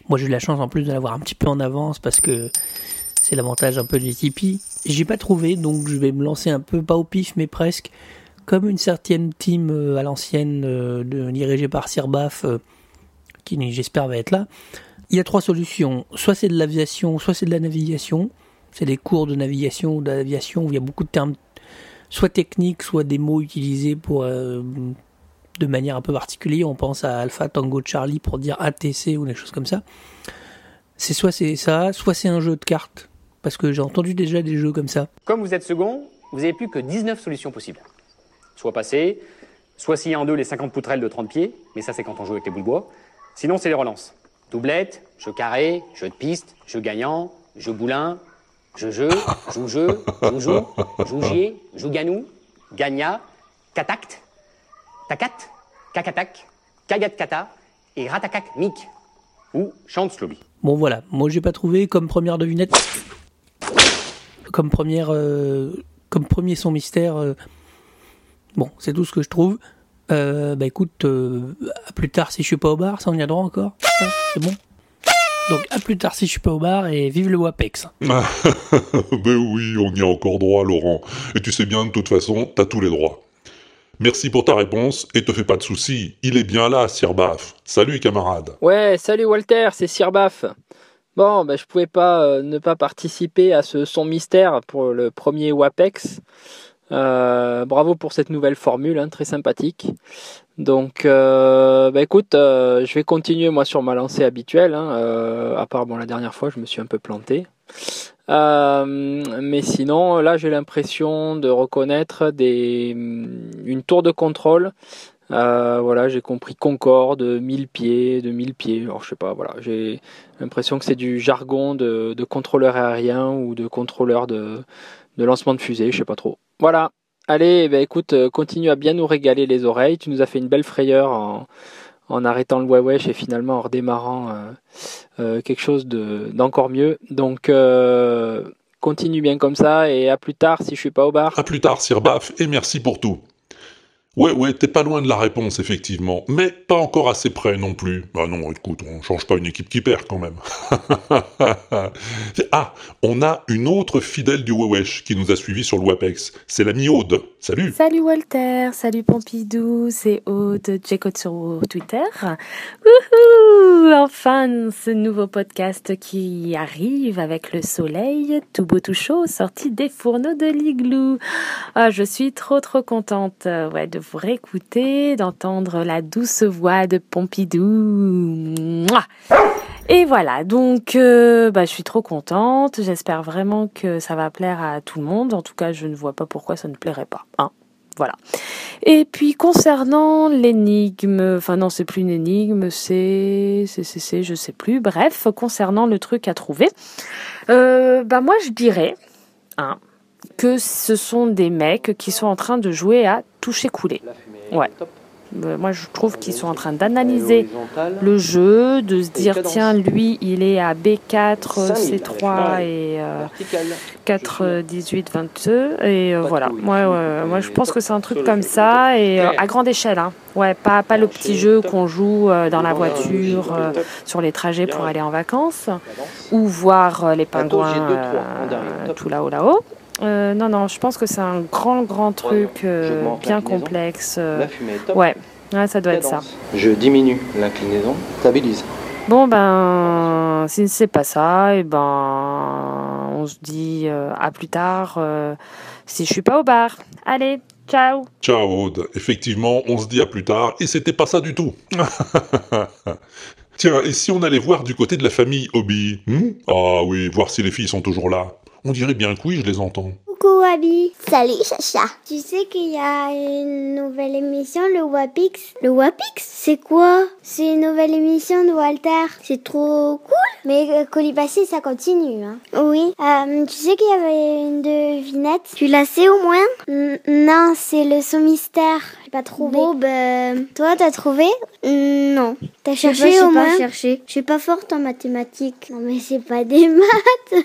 S25: moi, j'ai eu la chance en plus de l'avoir un petit peu en avance parce que c'est l'avantage un peu du Tipeee. J'ai pas trouvé, donc je vais me lancer un peu, pas au pif, mais presque, comme une certaine team euh, à l'ancienne, dirigée par Sir euh, qui j'espère va être là. Il y a trois solutions. Soit c'est de l'aviation, soit c'est de la navigation. C'est des cours de navigation ou d'aviation où il y a beaucoup de termes, soit techniques, soit des mots utilisés pour euh, de manière un peu particulière. On pense à Alpha Tango Charlie pour dire ATC ou des choses comme ça. C'est soit c'est ça, soit c'est un jeu de cartes. Parce que j'ai entendu déjà des jeux comme ça.
S26: Comme vous êtes second, vous n'avez plus que 19 solutions possibles. Soit passer, soit scier en deux les 50 poutrelles de 30 pieds, mais ça c'est quand on joue avec les boules de bois. Sinon c'est les relances. Doublette, jeu carré, jeu de piste, jeu gagnant, jeu boulin, jeu jeu, joue jeu, joue, jougier, joue ganou, gagna, catact, tacat, cacatac, cagat kata et ratacac mic ou chante slobi.
S25: Bon voilà, moi j'ai pas trouvé comme première devinette, comme première, euh, comme premier son mystère. euh, bon, c'est tout ce que je trouve. Euh, bah écoute, euh, à plus tard si je suis pas au bar, ça on y a droit encore? C'est bon Donc à plus tard si je suis pas au bar et vive le WAPEX. [LAUGHS]
S1: ben oui, on y a encore droit, Laurent. Et tu sais bien, de toute façon, t'as tous les droits. Merci pour ta réponse, et te fais pas de soucis, il est bien là, Sir Baff. Salut, camarade.
S27: Ouais, salut Walter, c'est Sir Baff. Bon, bah, je pouvais pas euh, ne pas participer à ce son mystère pour le premier WAPEX. Euh, bravo pour cette nouvelle formule, hein, très sympathique. Donc, euh, bah, écoute, euh, je vais continuer moi sur ma lancée habituelle. hein, à part bon, la dernière fois, je me suis un peu planté. Mais sinon, là, j'ai l'impression de reconnaître des, une tour de contrôle. Voilà, j'ai compris Concorde, 1000 pieds, 2000 pieds. Je sais pas, j'ai l'impression que c'est du jargon de contrôleur aérien ou de contrôleur de, de lancement de fusée, je sais pas trop. Voilà. Allez, ben, écoute, euh, continue à bien nous régaler les oreilles. Tu nous as fait une belle frayeur en, arrêtant le Wewesh et finalement en redémarrant euh, euh, quelque chose de- d'encore mieux. Donc, continue bien comme ça et à plus tard si je suis pas au bar.
S1: À plus tard, Sir Baff, et merci pour tout. Ouais, ouais, t'es pas loin de la réponse, effectivement. Mais pas encore assez près non plus. Bah non, écoute, on change pas une équipe qui perd quand même. [LAUGHS] ah, on a une autre fidèle du Wewesh qui nous a suivis sur le WAPEX. C'est l'ami Aude. Salut
S28: Salut Walter, salut Pompidou, c'est Aude, j'écoute sur Twitter. Wouhou Enfin, ce nouveau podcast qui arrive avec le soleil, tout beau tout chaud, sorti des fourneaux de l'igloo. Ah, je suis trop trop contente ouais, de vous réécouter, d'entendre la douce voix de Pompidou. Et voilà, donc euh, bah, je suis trop contente. J'espère vraiment que ça va plaire à tout le monde. En tout cas, je ne vois pas pourquoi ça ne plairait pas. Voilà. Et puis concernant l'énigme, enfin non, c'est plus une énigme, c'est, c'est, c'est, c'est, je sais plus. Bref, concernant le truc à trouver, euh, bah moi je dirais, hein, que ce sont des mecs qui sont en train de jouer à toucher couler. Ouais. Euh, Moi, je trouve qu'ils sont en train d'analyser le jeu, de se dire tiens, lui, il est à B4, C3 et euh, 4, 18, 22. Et euh, voilà. Moi, moi, je pense que c'est un truc comme ça et euh, à grande échelle. Hein. Ouais, pas, pas le petit jeu qu'on joue euh, dans la voiture, euh, sur les trajets pour aller en vacances, ou voir euh, les pingouins euh, tout là-haut, là-haut. Euh, non, non, je pense que c'est un grand, grand truc euh, bien complexe. euh,
S29: La fumée est top.
S28: ouais. ouais, ça doit être ça.
S29: Je diminue l'inclinaison, stabilise.
S28: Bon, ben, si c'est pas ça, et ben, on se dit euh, à plus tard euh, si je suis pas au bar. Allez, ciao
S1: Ciao Aude. Effectivement, on se dit à plus tard, et c'était pas ça du tout. [LAUGHS] Tiens, et si on allait voir du côté de la famille Hobby hmm? Ah oui, voir si les filles sont toujours là. On dirait bien que oui, je les entends.
S30: Coucou Abby. Salut Chacha. Tu sais qu'il y a une nouvelle émission, le Wapix? Le Wapix, c'est quoi? C'est une nouvelle émission de Walter. C'est trop cool. Mais euh, Colibassi, ça continue. Hein. Oui. Euh, tu sais qu'il y avait une devinette? Tu la sais au moins? N- Non, c'est le son mystère. J'ai pas trouvé. Bon, ben, toi, t'as trouvé? Non. T'as cherché
S31: pas,
S30: au
S31: pas
S30: moins?
S31: cherché.
S30: Je suis pas forte en mathématiques. Non, mais c'est pas des [LAUGHS] maths.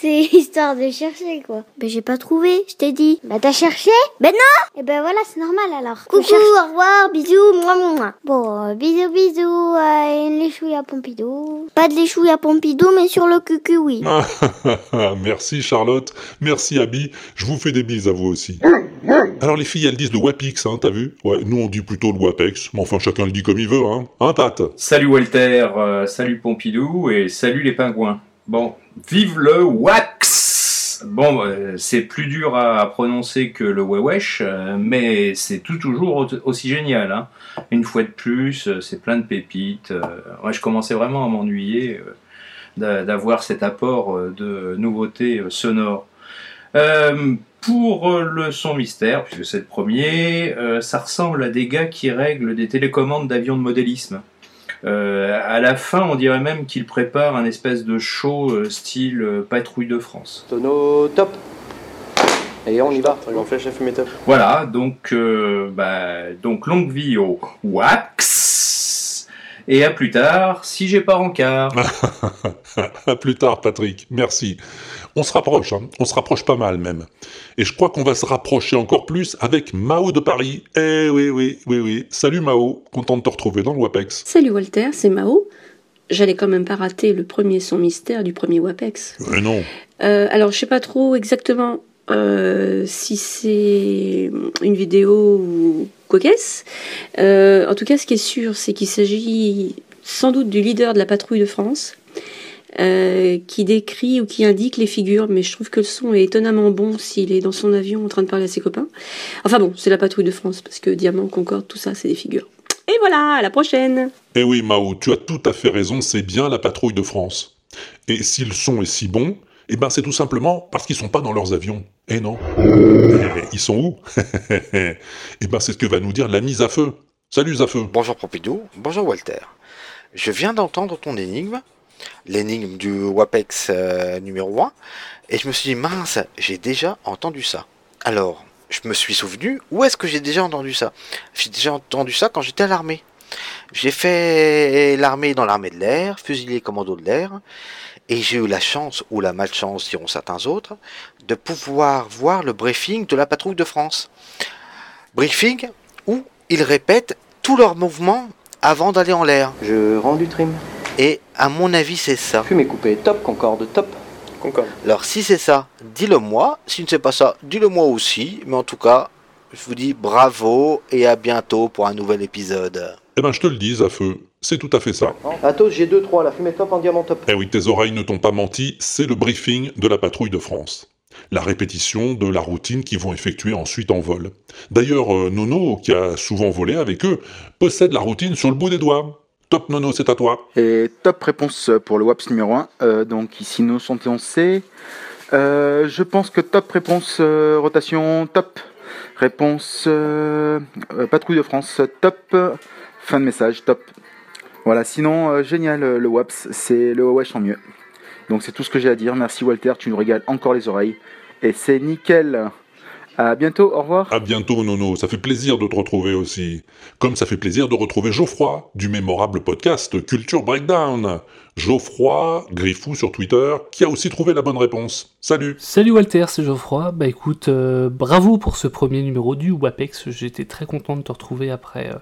S30: c'est histoire de chercher, quoi. Ben, j'ai pas trouvé, je t'ai dit. Bah, t'as cherché Ben non Et ben voilà, c'est normal alors. Coucou, au revoir, bisous, moi, moi, moi. Bon, euh, bisous, bisous, euh, une léchouille à Pompidou. Pas de léchouille à Pompidou, mais sur le cucu, oui.
S1: Merci Charlotte, merci Abby, je vous fais des bises à vous aussi. Alors les filles, elles disent le WAPX, hein, t'as vu? Ouais, nous on dit plutôt le WAPEX, mais enfin chacun le dit comme il veut, hein. Hein, Pat
S32: Salut Walter, euh, salut Pompidou et salut les pingouins. Bon, vive le wax Bon, euh, c'est plus dur à prononcer que le wewesh, euh, mais c'est tout toujours au- aussi génial. Hein. Une fois de plus, euh, c'est plein de pépites. moi, je commençais vraiment à m'ennuyer d'a- d'avoir cet apport de nouveautés sonores. Pour le son mystère, puisque c'est le premier, ça ressemble à des gars qui règlent des télécommandes d'avions de modélisme. Euh, à la fin, on dirait même qu'ils préparent un espèce de show euh, style euh, patrouille de France.
S29: Tonneau top. Et on y va. Fumée top.
S32: Voilà, donc, euh, bah, donc longue vie au wax. Et à plus tard, si j'ai pas rencard. [LAUGHS]
S1: à plus tard Patrick, merci. On se rapproche, hein. on se rapproche pas mal même. Et je crois qu'on va se rapprocher encore plus avec Mao de Paris. Eh oui, oui, oui, oui. Salut Mao, content de te retrouver dans le WAPEX.
S33: Salut Walter, c'est Mao. J'allais quand même pas rater le premier son mystère du premier WAPEX.
S1: Mais non.
S33: Euh, alors, je sais pas trop exactement euh, si c'est une vidéo ou quoi qu'est-ce. Euh, en tout cas, ce qui est sûr, c'est qu'il s'agit sans doute du leader de la patrouille de France. Euh, qui décrit ou qui indique les figures, mais je trouve que le son est étonnamment bon s'il est dans son avion en train de parler à ses copains. Enfin bon, c'est la patrouille de France, parce que Diamant, Concorde, tout ça, c'est des figures. Et voilà, à la prochaine
S1: Eh oui Mao, tu as tout à fait raison, c'est bien la patrouille de France. Et si le son est si bon, eh ben c'est tout simplement parce qu'ils sont pas dans leurs avions. Eh non. Eh, ils sont où? [LAUGHS] Eh ben c'est ce que va nous dire la mise à feu. Salut Zafeu.
S34: Bonjour Pompidou, bonjour Walter. Je viens d'entendre ton énigme, l'énigme du WAPEX euh, numéro 1, et je me suis dit, mince, j'ai déjà entendu ça. Alors, je me suis souvenu, où est-ce que j'ai déjà entendu ça? J'ai déjà entendu ça quand j'étais à l'armée. J'ai fait l'armée dans l'armée de l'air, fusilier commando de l'air, et j'ai eu la chance, ou la malchance diront certains autres, de pouvoir voir le briefing de la patrouille de France. briefing où ils répètent tous leurs mouvements avant d'aller en l'air.
S29: Je rends du trim.
S34: Et à mon avis, c'est ça.
S29: Fumée coupée, top, concorde, top. Concorde.
S34: Alors si c'est ça, dis-le moi. Si ce n'est pas ça, dis-le moi aussi. Mais en tout cas, je vous dis bravo et à bientôt pour un nouvel épisode.
S1: Eh ben, je te le dis, à feu, c'est tout à fait ça.
S29: Athos, j'ai 2-3, la fumée top en diamant top.
S1: Eh oui, tes oreilles ne t'ont pas menti, c'est le briefing de la patrouille de France. La répétition de la routine qu'ils vont effectuer ensuite en vol. D'ailleurs, euh, Nono, qui a souvent volé avec eux, possède la routine sur le bout des doigts. Top Nono, c'est à toi.
S31: Et top réponse pour le WAPS numéro 1, donc ici nos 71C. Euh, je pense que top réponse euh, rotation, top réponse euh, euh, patrouille de France, top fin de message, top. Voilà, sinon euh, génial euh, le WAPS, c'est le Wesh en mieux. Donc c'est tout ce que j'ai à dire. Merci Walter, tu nous régales encore les oreilles. Et c'est nickel. À bientôt, au revoir.
S1: À bientôt, Nono. Ça fait plaisir de te retrouver aussi. Comme ça fait plaisir de retrouver Geoffroy, du mémorable podcast Culture Breakdown. Geoffroy, Griffou sur Twitter, qui a aussi trouvé la bonne réponse. Salut
S27: Salut Walter, c'est Geoffroy. Bah écoute, euh, bravo pour ce premier numéro du WAPEX. J'étais très content de te retrouver après, euh,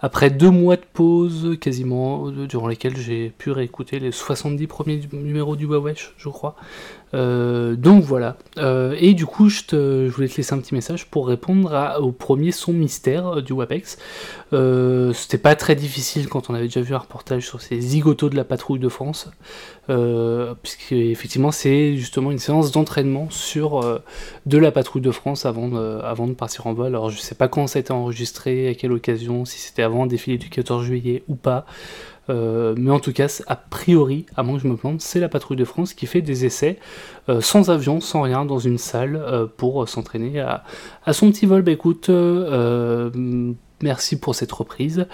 S27: après deux mois de pause, quasiment, euh, durant lesquels j'ai pu réécouter les 70 premiers numéros du Wawesh, je crois. Euh, donc voilà. Euh, et du coup, je, te- je voulais te laisser un petit message pour répondre au premier son mystère euh, du WAPEX. C'était pas très difficile quand on avait déjà vu un reportage sur ces zigotos de la patrouille de France. Puisque effectivement c'est justement une séance d'entraînement sur de la patrouille de France avant de, avant de partir en vol. Alors je sais pas quand ça a été enregistré, à quelle occasion, si c'était avant le défilé du 14 juillet ou pas. Euh, mais en tout cas, a priori, à moins que je me plante, c'est la patrouille de France qui fait des essais euh, sans avion, sans rien, dans une salle euh, pour s'entraîner à, son petit vol. Bah écoute, merci pour cette reprise.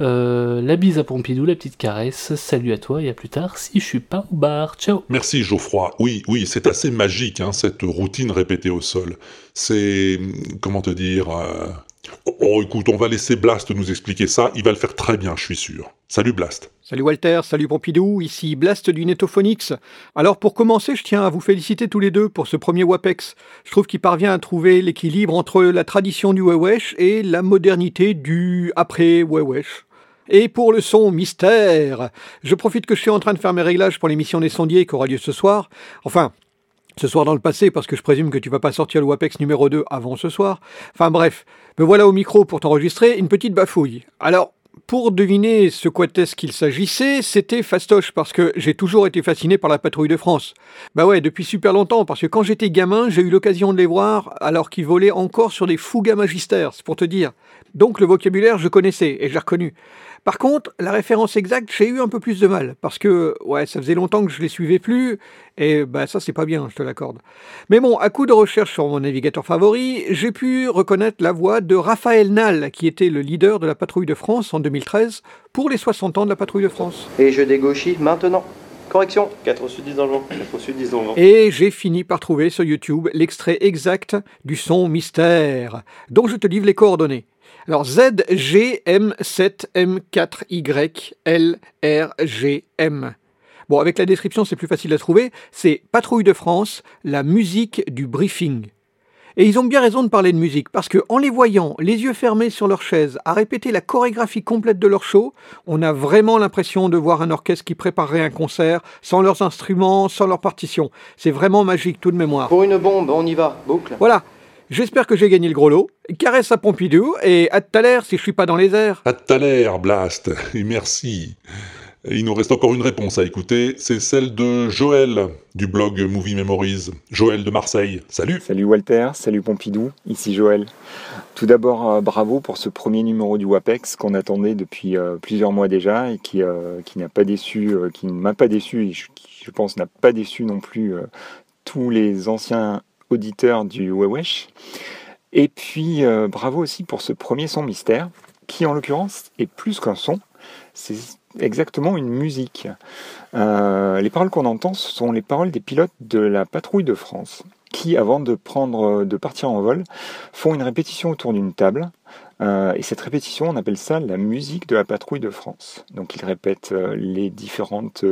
S27: La bise à Pompidou, la petite caresse. Salut à toi et à plus tard si je suis pas au bar. Ciao
S1: Merci Geoffroy. Oui, oui, c'est assez magique, hein, cette routine répétée au sol. C'est... comment te dire... Oh, écoute, on va laisser Blast nous expliquer ça, il va le faire très bien, je suis sûr. Salut Blast.
S35: Salut Walter, salut Pompidou, ici Blast du Netophonix. Alors pour commencer, je tiens à vous féliciter tous les deux pour ce premier WAPEX. Je trouve qu'il parvient à trouver l'équilibre entre la tradition du Wewesh et la modernité du après-Wewesh. Et pour le son mystère, je profite que je suis en train de faire mes réglages pour l'émission des qui aura lieu ce soir. Enfin, ce soir dans le passé, parce que je présume que tu vas pas sortir le WAPEX numéro 2 avant ce soir. Enfin bref, me voilà au micro pour t'enregistrer une petite bafouille. Alors, pour deviner ce quoi est-ce qu'il s'agissait, c'était fastoche, parce que j'ai toujours été fasciné par la patrouille de France. Bah ouais, depuis super longtemps, parce que quand j'étais gamin, j'ai eu l'occasion de les voir alors qu'ils volaient encore sur des fougas magistères, c'est pour te dire. Donc le vocabulaire, je connaissais, et j'ai reconnu. Par contre, la référence exacte, j'ai eu un peu plus de mal, parce que, ouais, ça faisait longtemps que je les suivais plus, et bah ça c'est pas bien, je te l'accorde. Mais bon, à coup de recherche sur mon navigateur favori, j'ai pu reconnaître la voix de Raphaël Nall, qui était le leader de la patrouille de France en 2013, pour les 60 ans de la patrouille de France.
S29: Et je dégauchis maintenant. Correction. 4 au sud, 10 dans le vent. 4 au sud, 10 dans le vent.
S35: Et j'ai fini par trouver sur YouTube l'extrait exact du son mystère, dont je te livre les coordonnées. Alors ZGM7M4YLRGM. Bon, avec la description, c'est plus facile à trouver. C'est Patrouille de France, la musique du briefing. Et ils ont bien raison de parler de musique, parce que en les voyant, les yeux fermés sur leur chaise, à répéter la chorégraphie complète de leur show, on a vraiment l'impression de voir un orchestre qui préparerait un concert, sans leurs instruments, sans leurs partitions. C'est vraiment magique, tout de mémoire.
S29: Pour une bombe, on y va. Boucle.
S35: Voilà. J'espère que j'ai gagné le gros lot. Caresse à Pompidou et à tout à l'heure si je suis pas dans les airs.
S1: À tout à l'heure, Blast, et [LAUGHS] merci. Et il nous reste encore une réponse à écouter, c'est celle de Joël, du blog Movie Memories. Joël de Marseille, salut
S36: Salut Walter, salut Pompidou, ici Joël. Tout d'abord, euh, bravo pour ce premier numéro du WAPEX qu'on attendait depuis euh, plusieurs mois déjà et qui, euh, qui n'a pas déçu, euh, qui ne m'a pas déçu et je, qui, je pense n'a pas déçu non plus euh, tous les anciens auditeurs du Wewesh. Et puis, euh, bravo aussi pour ce premier son mystère, qui en l'occurrence est plus qu'un son, c'est exactement une musique. Euh, les paroles qu'on entend, ce sont les paroles des pilotes de la patrouille de France, qui, avant de, prendre, de partir en vol, font une répétition autour d'une table. Euh, et cette répétition, on appelle ça la musique de la patrouille de France. Donc ils répètent les, différentes,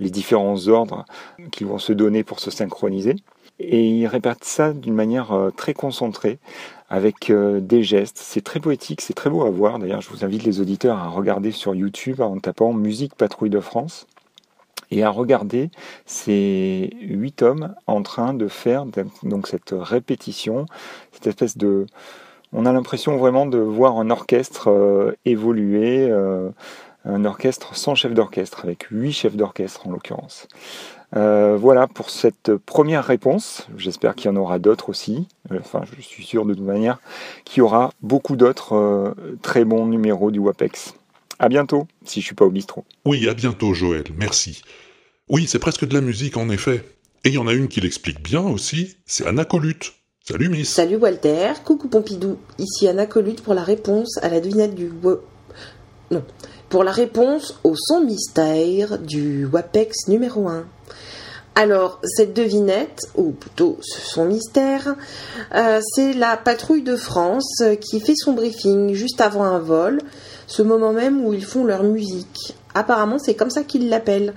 S36: les différents ordres qu'ils vont se donner pour se synchroniser. Et il répète ça d'une manière euh, très concentrée, avec euh, des gestes. C'est très poétique, c'est très beau à voir. D'ailleurs, je vous invite les auditeurs à regarder sur YouTube en tapant Musique Patrouille de France et à regarder ces huit hommes en train de faire donc cette répétition, cette espèce de... On a l'impression vraiment de voir un orchestre euh, évoluer, un orchestre sans chef d'orchestre, avec huit chefs d'orchestre en l'occurrence. Euh, voilà pour cette première réponse. J'espère qu'il y en aura d'autres aussi. Euh, Enfin, je suis sûr de toute manière qu'il y aura beaucoup d'autres euh, très bons numéros du WAPEX. À bientôt, si je suis pas au bistrot.
S1: Oui, à bientôt Joël, merci. Oui, c'est presque de la musique en effet. Et il y en a une qui l'explique bien aussi, c'est Anna Colute. Salut Miss.
S37: Salut Walter, coucou Pompidou, ici Anna Colute pour la réponse à la devinette du non, pour la réponse au son mystère du WAPEX numéro 1. Alors, cette devinette, ou plutôt ce son mystère, euh, c'est la patrouille de France qui fait son briefing juste avant un vol, ce moment même où ils font leur musique. Apparemment, c'est comme ça qu'ils l'appellent.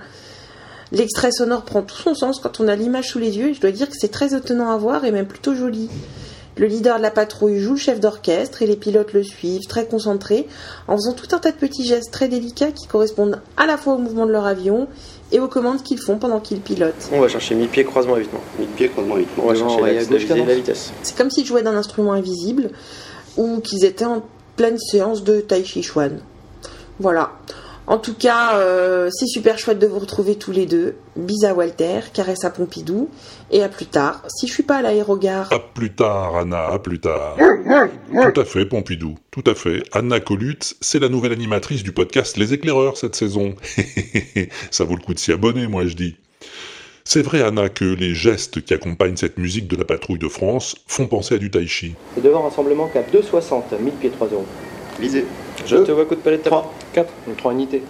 S37: L'extrait sonore prend tout son sens quand on a l'image sous les yeux et je dois dire que c'est très étonnant à voir et même plutôt joli. Le leader de la patrouille joue le chef d'orchestre et les pilotes le suivent, très concentrés, en faisant tout un tas de petits gestes très délicats qui correspondent à la fois au mouvement de leur avion et aux commandes qu'ils font pendant qu'ils pilotent.
S29: On va chercher mi-pied, croisement, évitement. Mi-pied, croisement, évitement. On va chercher
S37: gauche,
S29: la la vitesse.
S37: C'est comme s'ils jouaient d'un instrument invisible ou qu'ils étaient en pleine séance de Tai Chi Chuan. Voilà. En tout cas, euh, c'est super chouette de vous retrouver tous les deux. Bis à Walter, caresse à Pompidou, et à plus tard. Si je suis pas à l'aérogare,
S1: À plus tard, Anna, à plus tard. Tout à fait, Pompidou, tout à fait. Anna Colute, c'est la nouvelle animatrice du podcast Les Éclaireurs cette saison. [LAUGHS] Ça vaut le coup de s'y abonner, moi je dis. C'est vrai, Anna, que les gestes qui accompagnent cette musique de la patrouille de France font penser à du tai chi.
S29: C'est devant rassemblement cap 260, 1000 pieds 3 euros. Visée. Je te vois coup de palette 3, 4, 3 unités.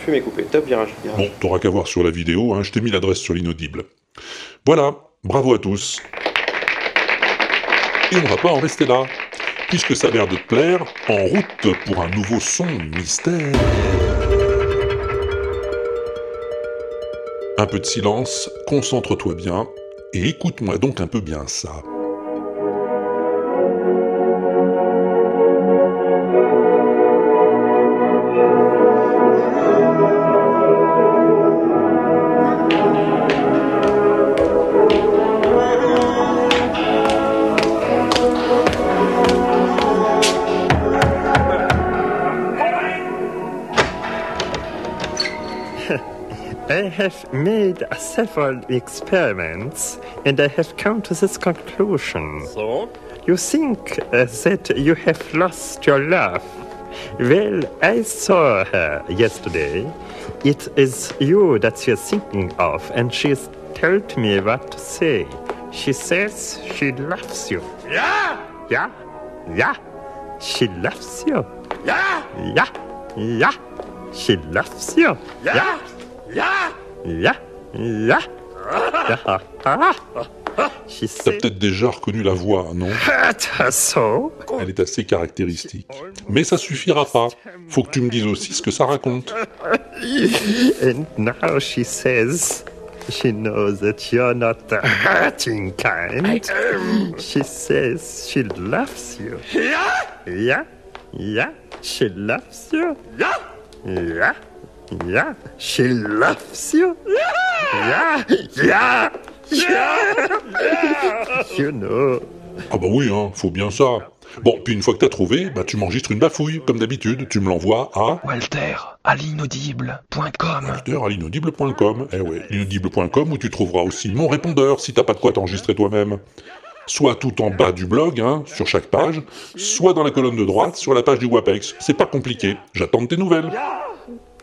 S29: Fumée coupée, top virage. virage.
S1: Bon, t'auras qu'à voir sur la vidéo, hein, je t'ai mis l'adresse sur l'inaudible. Voilà, bravo à tous. Et on va pas en rester là, puisque ça a l'air de te plaire, en route pour un nouveau son mystère. Un peu de silence, concentre-toi bien, et écoute-moi donc un peu bien ça.
S23: Have made several experiments and I have come to this conclusion. So? You think uh, that you have lost your love. Well, I saw her yesterday. It is you that she is thinking of, and she has told me what to say. She says she loves you. Yeah! Yeah? Yeah! She loves you. Yeah! Yeah! Yeah! She loves you. Yeah! Yeah! Yeah! Ah! She
S1: T'as peut-être déjà reconnu la voix, non? Elle est assez caractéristique. Mais ça suffira pas. Faut que tu me dises aussi ce que ça raconte.
S23: And now she says she knows that you're not the hurting kind. She says she loves you. Yeah? Yeah? Yeah? She loves you? Yeah? Yeah? Yeah? She loves you? Yeah? Yeah? Yeah? You know.
S1: Ah bah oui, hein, faut bien ça. Bon, puis une fois que t'as trouvé, bah tu m'enregistres une bafouille, comme d'habitude. Tu me l'envoies à...
S38: Walter, à l'inaudible.com.
S1: Walter à l'inaudible.com. Eh ouais, l'inaudible.com où tu trouveras aussi mon répondeur si t'as pas de quoi t'enregistrer toi-même. Soit tout en bas du blog, hein, sur chaque page, soit dans la colonne de droite, sur la page du WAPEX. C'est pas compliqué. J'attends de tes nouvelles.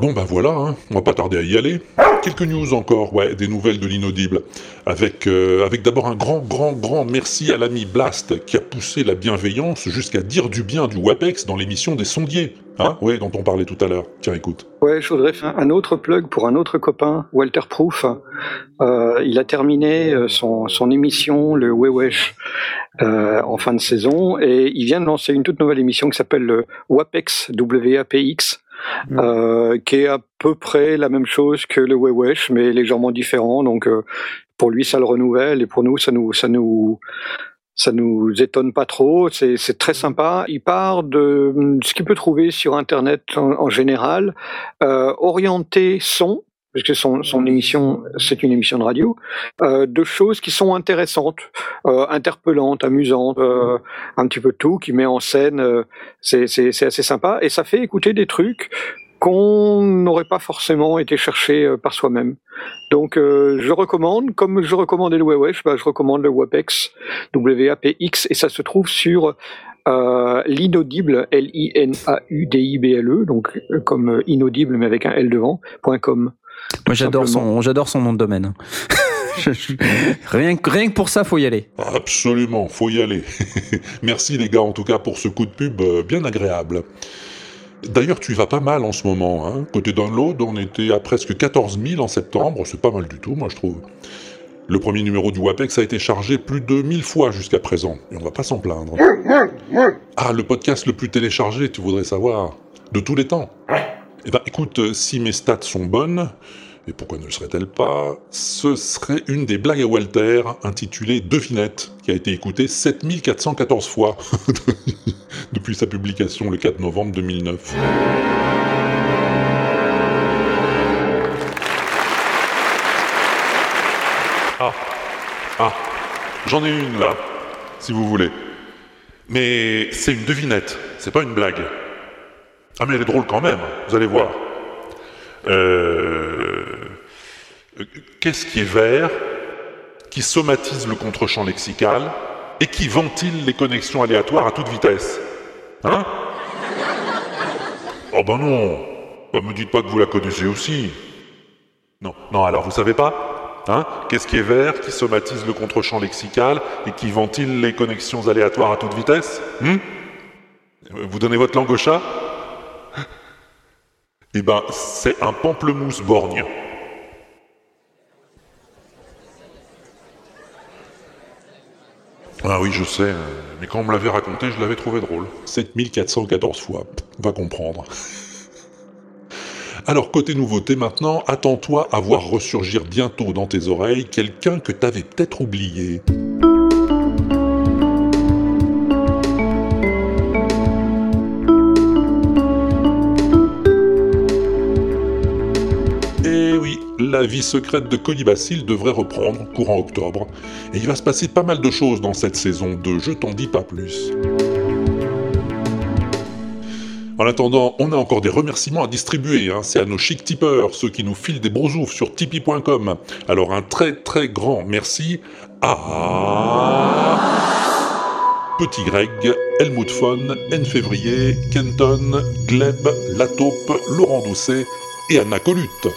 S1: Bon, ben voilà, hein, on va pas tarder à y aller. Quelques news encore, ouais, des nouvelles de l'inaudible. Avec, euh, avec d'abord un grand, grand, grand merci à l'ami Blast qui a poussé la bienveillance jusqu'à dire du bien du WAPEX dans l'émission des sondiers. Hein, dont on parlait tout à l'heure. Tiens, écoute.
S35: Ouais, je voudrais faire un autre plug pour un autre copain, Walter Proof. Euh, il a terminé euh, son, son émission, le Wewesh, en fin de saison, et il vient de lancer une toute nouvelle émission qui s'appelle le WAPEX, W-A-P-X, euh, qui est à peu près la même chose que le Wewesh, mais légèrement différent. Donc, euh, pour lui, ça le renouvelle, et pour nous, ça nous, ça nous, ça nous étonne pas trop, c'est très sympa. Il part de ce qu'il peut trouver sur Internet en, en général, euh, orienté son, parce que son, son émission, c'est une émission de radio, euh, de choses qui sont intéressantes, euh, interpellantes, amusantes, euh, un petit peu tout, qui met en scène, euh, c'est assez sympa, et ça fait écouter des trucs qu'on n'aurait pas forcément été chercher euh, par soi-même. Donc euh, je recommande, comme je recommandais le Wewesh, bah, je recommande le WAPEX, W-A-P-X, et ça se trouve sur euh, l'inaudible, L-I-N-A-U-D-I-B-L-E, donc euh, comme inaudible mais avec un L devant, .com.
S39: Moi, j'adore son, j'adore son nom de domaine. [LAUGHS] Rien, que, rien que pour ça, faut y aller.
S1: Absolument, faut y aller. [LAUGHS] Merci les gars en tout cas pour ce coup de pub euh, bien agréable. D'ailleurs, tu y vas pas mal en ce moment. Hein. Côté download, on était à presque 14 000 en septembre. C'est pas mal du tout, moi je trouve. Le premier numéro du WAPEX a été chargé plus de 1000 fois jusqu'à présent. Et on va pas s'en plaindre. Ah, le podcast le plus téléchargé, tu voudrais savoir De tous les temps Eh ben écoute, euh, si mes stats sont bonnes, et pourquoi ne le seraient-elles pas Ce serait une des blagues à Walter, intitulée Devinette, qui a été écoutée 7414 fois [LAUGHS] depuis sa publication le 4 novembre 2009. Ah, ah, j'en ai une là, si vous voulez. Mais c'est une devinette, c'est pas une blague. Ah mais elle est drôle quand même, vous allez voir. Euh... Qu'est-ce qui est vert, qui somatise le contre-champ lexical et qui ventile les connexions aléatoires à toute vitesse? Hein? Oh ben non. Bah, Me dites pas que vous la connaissez aussi. Non, non, alors vous savez pas? Hein? Qu'est-ce qui est vert, qui somatise le contre-champ lexical et qui ventile les connexions aléatoires à toute vitesse? Hmm Vous donnez votre langue au chat? Eh ben, c'est un pamplemousse borgne. Ah oui, je sais, euh, mais quand on me l'avait raconté, je l'avais trouvé drôle. 7414 fois, va comprendre. Alors, côté nouveauté maintenant, attends-toi à voir ressurgir bientôt dans tes oreilles quelqu'un que t'avais peut-être oublié. La vie secrète de Colibacille devrait reprendre courant octobre. Et il va se passer pas mal de choses dans cette saison 2, je t'en dis pas plus. En attendant, on a encore des remerciements à distribuer. hein. C'est à nos chic tipeurs, ceux qui nous filent des brousoufs sur tipeee.com. Alors un très très grand merci à... Petit Greg, Helmut Fon, N Février, Kenton, Gleb, Lataupe, Laurent Doucet et Anna Colute.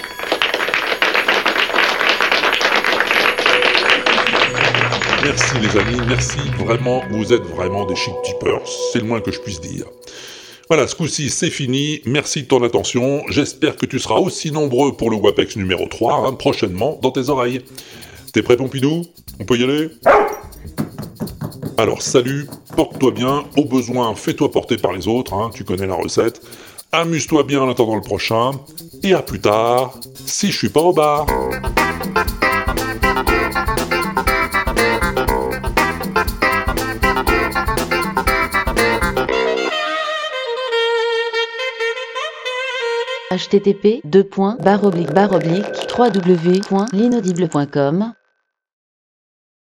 S1: Merci les amis, merci. Vraiment, vous êtes vraiment des chic tipeurs, c'est le moins que je puisse dire. Voilà, ce coup-ci c'est fini, merci de ton attention, j'espère que tu seras aussi nombreux pour le WAPEX numéro 3 hein, prochainement dans tes oreilles. T'es prêt Pompidou? On peut y aller? Alors salut, porte-toi bien, au besoin fais-toi porter par les autres, hein, tu connais la recette. Amuse-toi bien en attendant le prochain, et à plus tard, si je suis pas au bar.
S40: Http www.linaudible.com